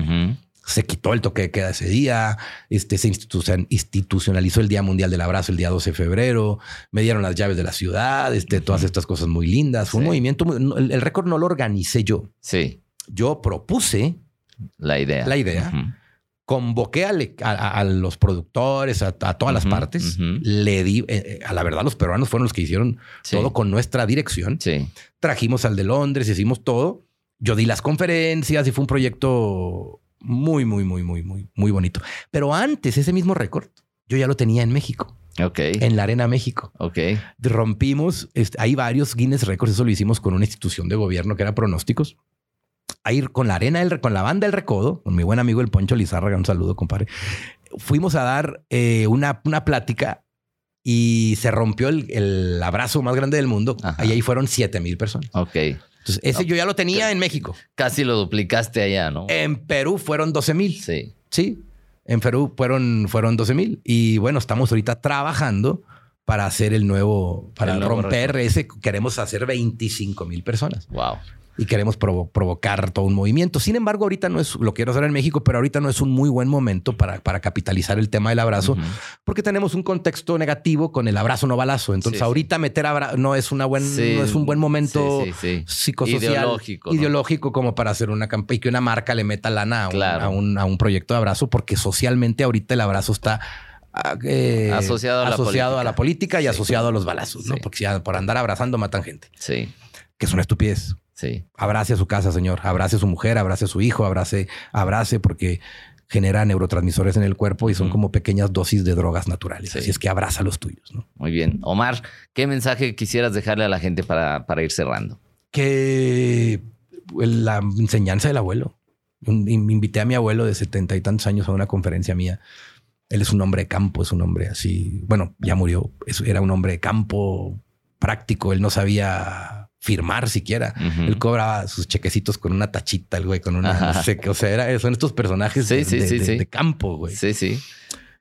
se quitó el toque de queda ese día, este, se institucion- institucionalizó el Día Mundial del Abrazo el día 12 de febrero, me dieron las llaves de la ciudad, este, todas estas cosas muy lindas. Fue un movimiento, muy- el, el récord no lo organicé yo. Sí, Yo propuse, la idea. La idea. Convoqué a, le- a- los productores, a, a todas las partes, le di, eh, eh, a la verdad los peruanos fueron los que hicieron Sí. todo con nuestra dirección. Sí. Trajimos al de Londres, hicimos todo. Yo di las conferencias y fue un proyecto muy, muy, muy, muy, muy, muy bonito. Pero antes, ese mismo récord, yo ya lo tenía en México, Ok. en la Arena México. Ok. Rompimos, este, hay varios Guinness Records, eso lo hicimos con una institución de gobierno que era pronósticos. A ir con la arena, del- con la banda El Recodo, con mi buen amigo el Poncho Lizárraga, un saludo, compadre. Fuimos a dar eh, una, una plática y se rompió el, el abrazo más grande del mundo. Ajá. Ahí fueron 7 mil personas. Ok. Entonces, ese yo ya lo tenía en México. Casi lo duplicaste allá, ¿no? En Perú fueron 12 mil. sí. Sí, en Perú fueron, fueron 12 mil. Y bueno, estamos ahorita trabajando para hacer el nuevo, para El nuevo romper ese. Queremos hacer 25 mil personas Wow. Y queremos provo- provocar todo un movimiento. Sin embargo, ahorita no es, lo quiero hacer en México, pero ahorita no es un muy buen momento para, para capitalizar el tema del abrazo, porque tenemos un contexto negativo con el abrazo no balazo. Entonces, Sí, sí. ahorita meter abra no es una buen, no es un buen momento psicosocial, Ideológico, ¿no? ideológico como para hacer una campaña y que una marca le meta lana a un, Claro. a un- a un proyecto de abrazo, porque socialmente ahorita el abrazo está ah, eh, Asociado a la asociado a la política y Sí. asociado a los balazos, ¿no? Sí. Porque ya por andar abrazando matan gente, Sí, que es una estupidez. Sí. Abrace a su casa, señor. Abrace a su mujer, abrace a su hijo, abrace, abrace porque genera neurotransmisores en el cuerpo y son como pequeñas dosis de drogas naturales. Sí. Así es que abraza a los tuyos, ¿no? Muy bien. Omar, ¿qué mensaje quisieras dejarle a la gente para, para ir cerrando? Que la enseñanza del abuelo. Invité a mi abuelo de setenta y tantos años a una conferencia mía. Él es un hombre de campo, es un hombre así. Bueno, ya murió. Era un hombre de campo práctico. Él no sabía firmar siquiera. Él cobraba sus chequecitos con una tachita, el güey, con una. No sé o sea, era- son estos personajes Sí, de, sí, de- sí, de- sí. de campo, güey. Sí, sí.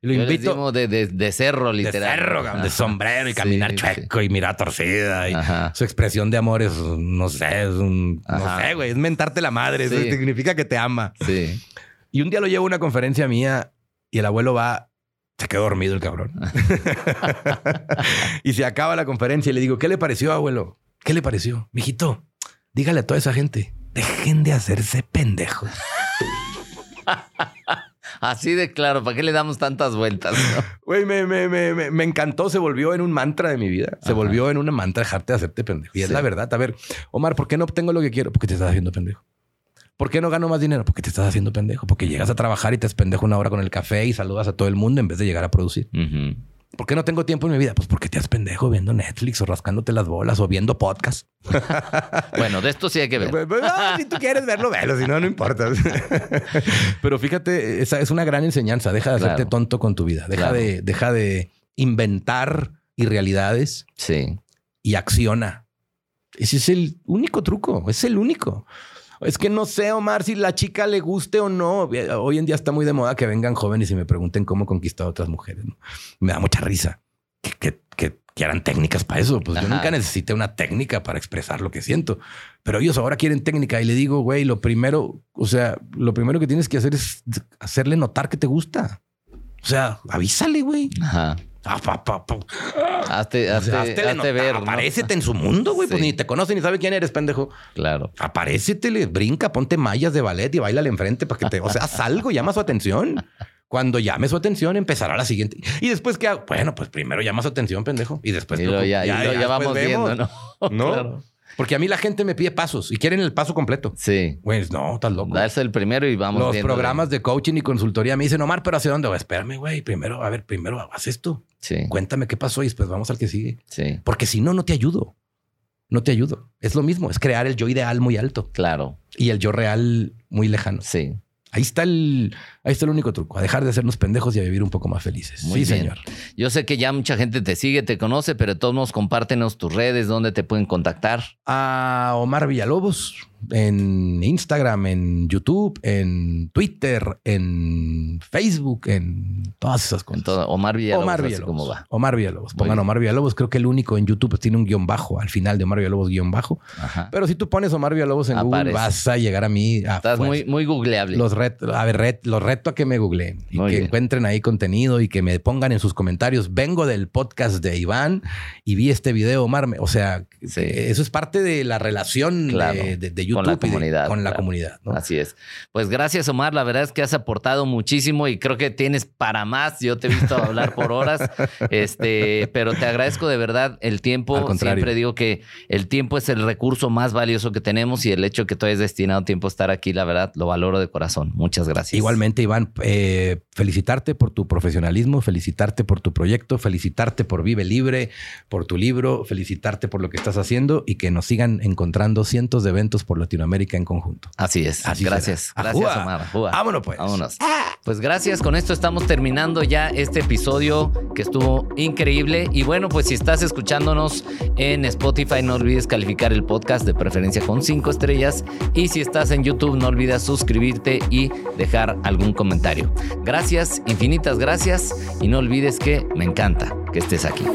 Lo Yo invito de, de, de cerro, de literal. cerro, cabrón, de sombrero y caminar chueco y mirar torcida. Y Ajá. su expresión de amor es, no sé, es un. No sé, güey, es mentarte la madre. Eso significa que te ama. Sí. Y un día lo llevo a una conferencia mía y el abuelo va. Se quedó dormido el cabrón. (laughs) (laughs) y se acaba la conferencia y le digo, ¿qué le pareció, abuelo? ¿Qué le pareció? Mijito, dígale a toda esa gente, dejen de hacerse pendejos. (laughs) Así de claro, ¿para qué le damos tantas vueltas? no? Güey, me, me, me, me, me encantó, se volvió en un mantra de mi vida. Se Ajá. volvió en una mantra dejarte de hacerte pendejo. Y es la verdad. A ver, Omar, ¿por qué no obtengo lo que quiero? Porque te estás haciendo pendejo. ¿Por qué no gano más dinero? Porque te estás haciendo pendejo. Porque llegas a trabajar y te pendejo una hora con el café y saludas a todo el mundo en vez de llegar a producir. ¿Por qué no tengo tiempo en mi vida? Pues porque te has pendejo viendo Netflix o rascándote las bolas o viendo podcast. (laughs) Bueno, de esto sí hay que ver. Pues, pues, si tú quieres verlo, velo. Si no, no importa. (laughs) Pero fíjate, esa es una gran enseñanza. Deja de hacerte tonto con tu vida. Deja, Claro. de, deja de inventar irrealidades Sí. y acciona. Ese es el único truco. Es el único. Es que no sé, Omar, si la chica le guste o no. Hoy en día está muy de moda que vengan jóvenes y me pregunten cómo conquistar a otras mujeres. ¿no? Me da mucha risa que, que, que quieran técnicas para eso. Pues yo nunca necesité una técnica para expresar lo que siento. Pero ellos ahora quieren técnica y le digo, güey, lo primero, o sea, lo primero que tienes que hacer es hacerle notar que te gusta. O sea, avísale, güey. Ajá. Pa, pa, pa. Hazte, O hazte, sea, hazte hazte notar, ver. ¿no? Aparécete en su mundo, güey. Pues ni te conoce ni sabe quién eres, pendejo. Claro. Aparécetele, brinca, ponte mallas de ballet y bailale enfrente para que te... O sea, haz algo, llama su atención. Cuando llame su atención, empezará la siguiente. Y después, ¿qué hago? Bueno, pues primero llama su atención, pendejo. Y después... y lo ya, y lo ya vamos vemos. viendo, ¿no? (laughs) ¿No? Claro. Porque a mí la gente me pide pasos y quieren el paso completo. Sí. Güey, no, estás loco. Darse el primero y vamos Los viendo. programas de coaching y consultoría me dicen, Omar, pero ¿hacia dónde? voy? Espérame, güey. Primero, a ver, primero haz esto. Sí. Cuéntame qué pasó y después vamos al que sigue. Sí. Porque si no, no te ayudo. No te ayudo. Es lo mismo, es crear el yo ideal muy alto Claro. y el yo real muy lejano. Sí. Ahí está el, ahí está el único truco, a dejar de hacernos pendejos y a vivir un poco más felices. Muy sí, bien. señor. Yo sé que ya mucha gente te sigue, te conoce, pero de todos modos compártenos tus redes, donde te pueden contactar. A Omar Villalobos en Instagram, en YouTube, en Twitter, en Facebook, en todas esas cosas. En todo, Omar Villalobos, Omar Villalobos. como va. Omar Villalobos. Pongan. Omar Villalobos. Creo que el único en YouTube tiene un guion bajo al final de Omar Villalobos guion bajo. Ajá. Pero si tú pones Omar Villalobos en Google, vas a llegar a mí. A Estás fuerza. muy, muy googleable. Los reto, a ver, ret- los reto a que me googleen y Muy que bien. encuentren ahí contenido y que me pongan en sus comentarios. Vengo del podcast de Iván y vi este video, Omar. O sea, Sí. eso es parte de la relación Claro. de, de- de Con YouTube la y de- comunidad, con la comunidad. ¿no? Así es. Pues gracias, Omar. La verdad es que has aportado muchísimo y creo que tienes para más. Yo te he visto (laughs) hablar por horas. Este, pero te agradezco de verdad el tiempo. Siempre digo que el tiempo es el recurso más valioso que tenemos y el hecho que tú hayas destinado tiempo a estar aquí, la verdad, lo valoro de corazón. Muchas gracias. Igualmente, Iván, eh, felicitarte por tu profesionalismo, felicitarte por tu proyecto, felicitarte por Vive Libre, por tu libro, felicitarte por lo que estás haciendo y que nos sigan encontrando cientos de eventos por por Latinoamérica en conjunto. Así es. Así gracias. será. Gracias. Omar. Vámonos, pues. Vámonos. Pues gracias. Con esto estamos terminando ya este episodio que estuvo increíble. Y bueno, pues si estás escuchándonos en Spotify, no olvides calificar el podcast de preferencia con cinco estrellas. Y si estás en YouTube, no olvides suscribirte y dejar algún comentario. Gracias, infinitas gracias. Y no olvides que me encanta que estés aquí.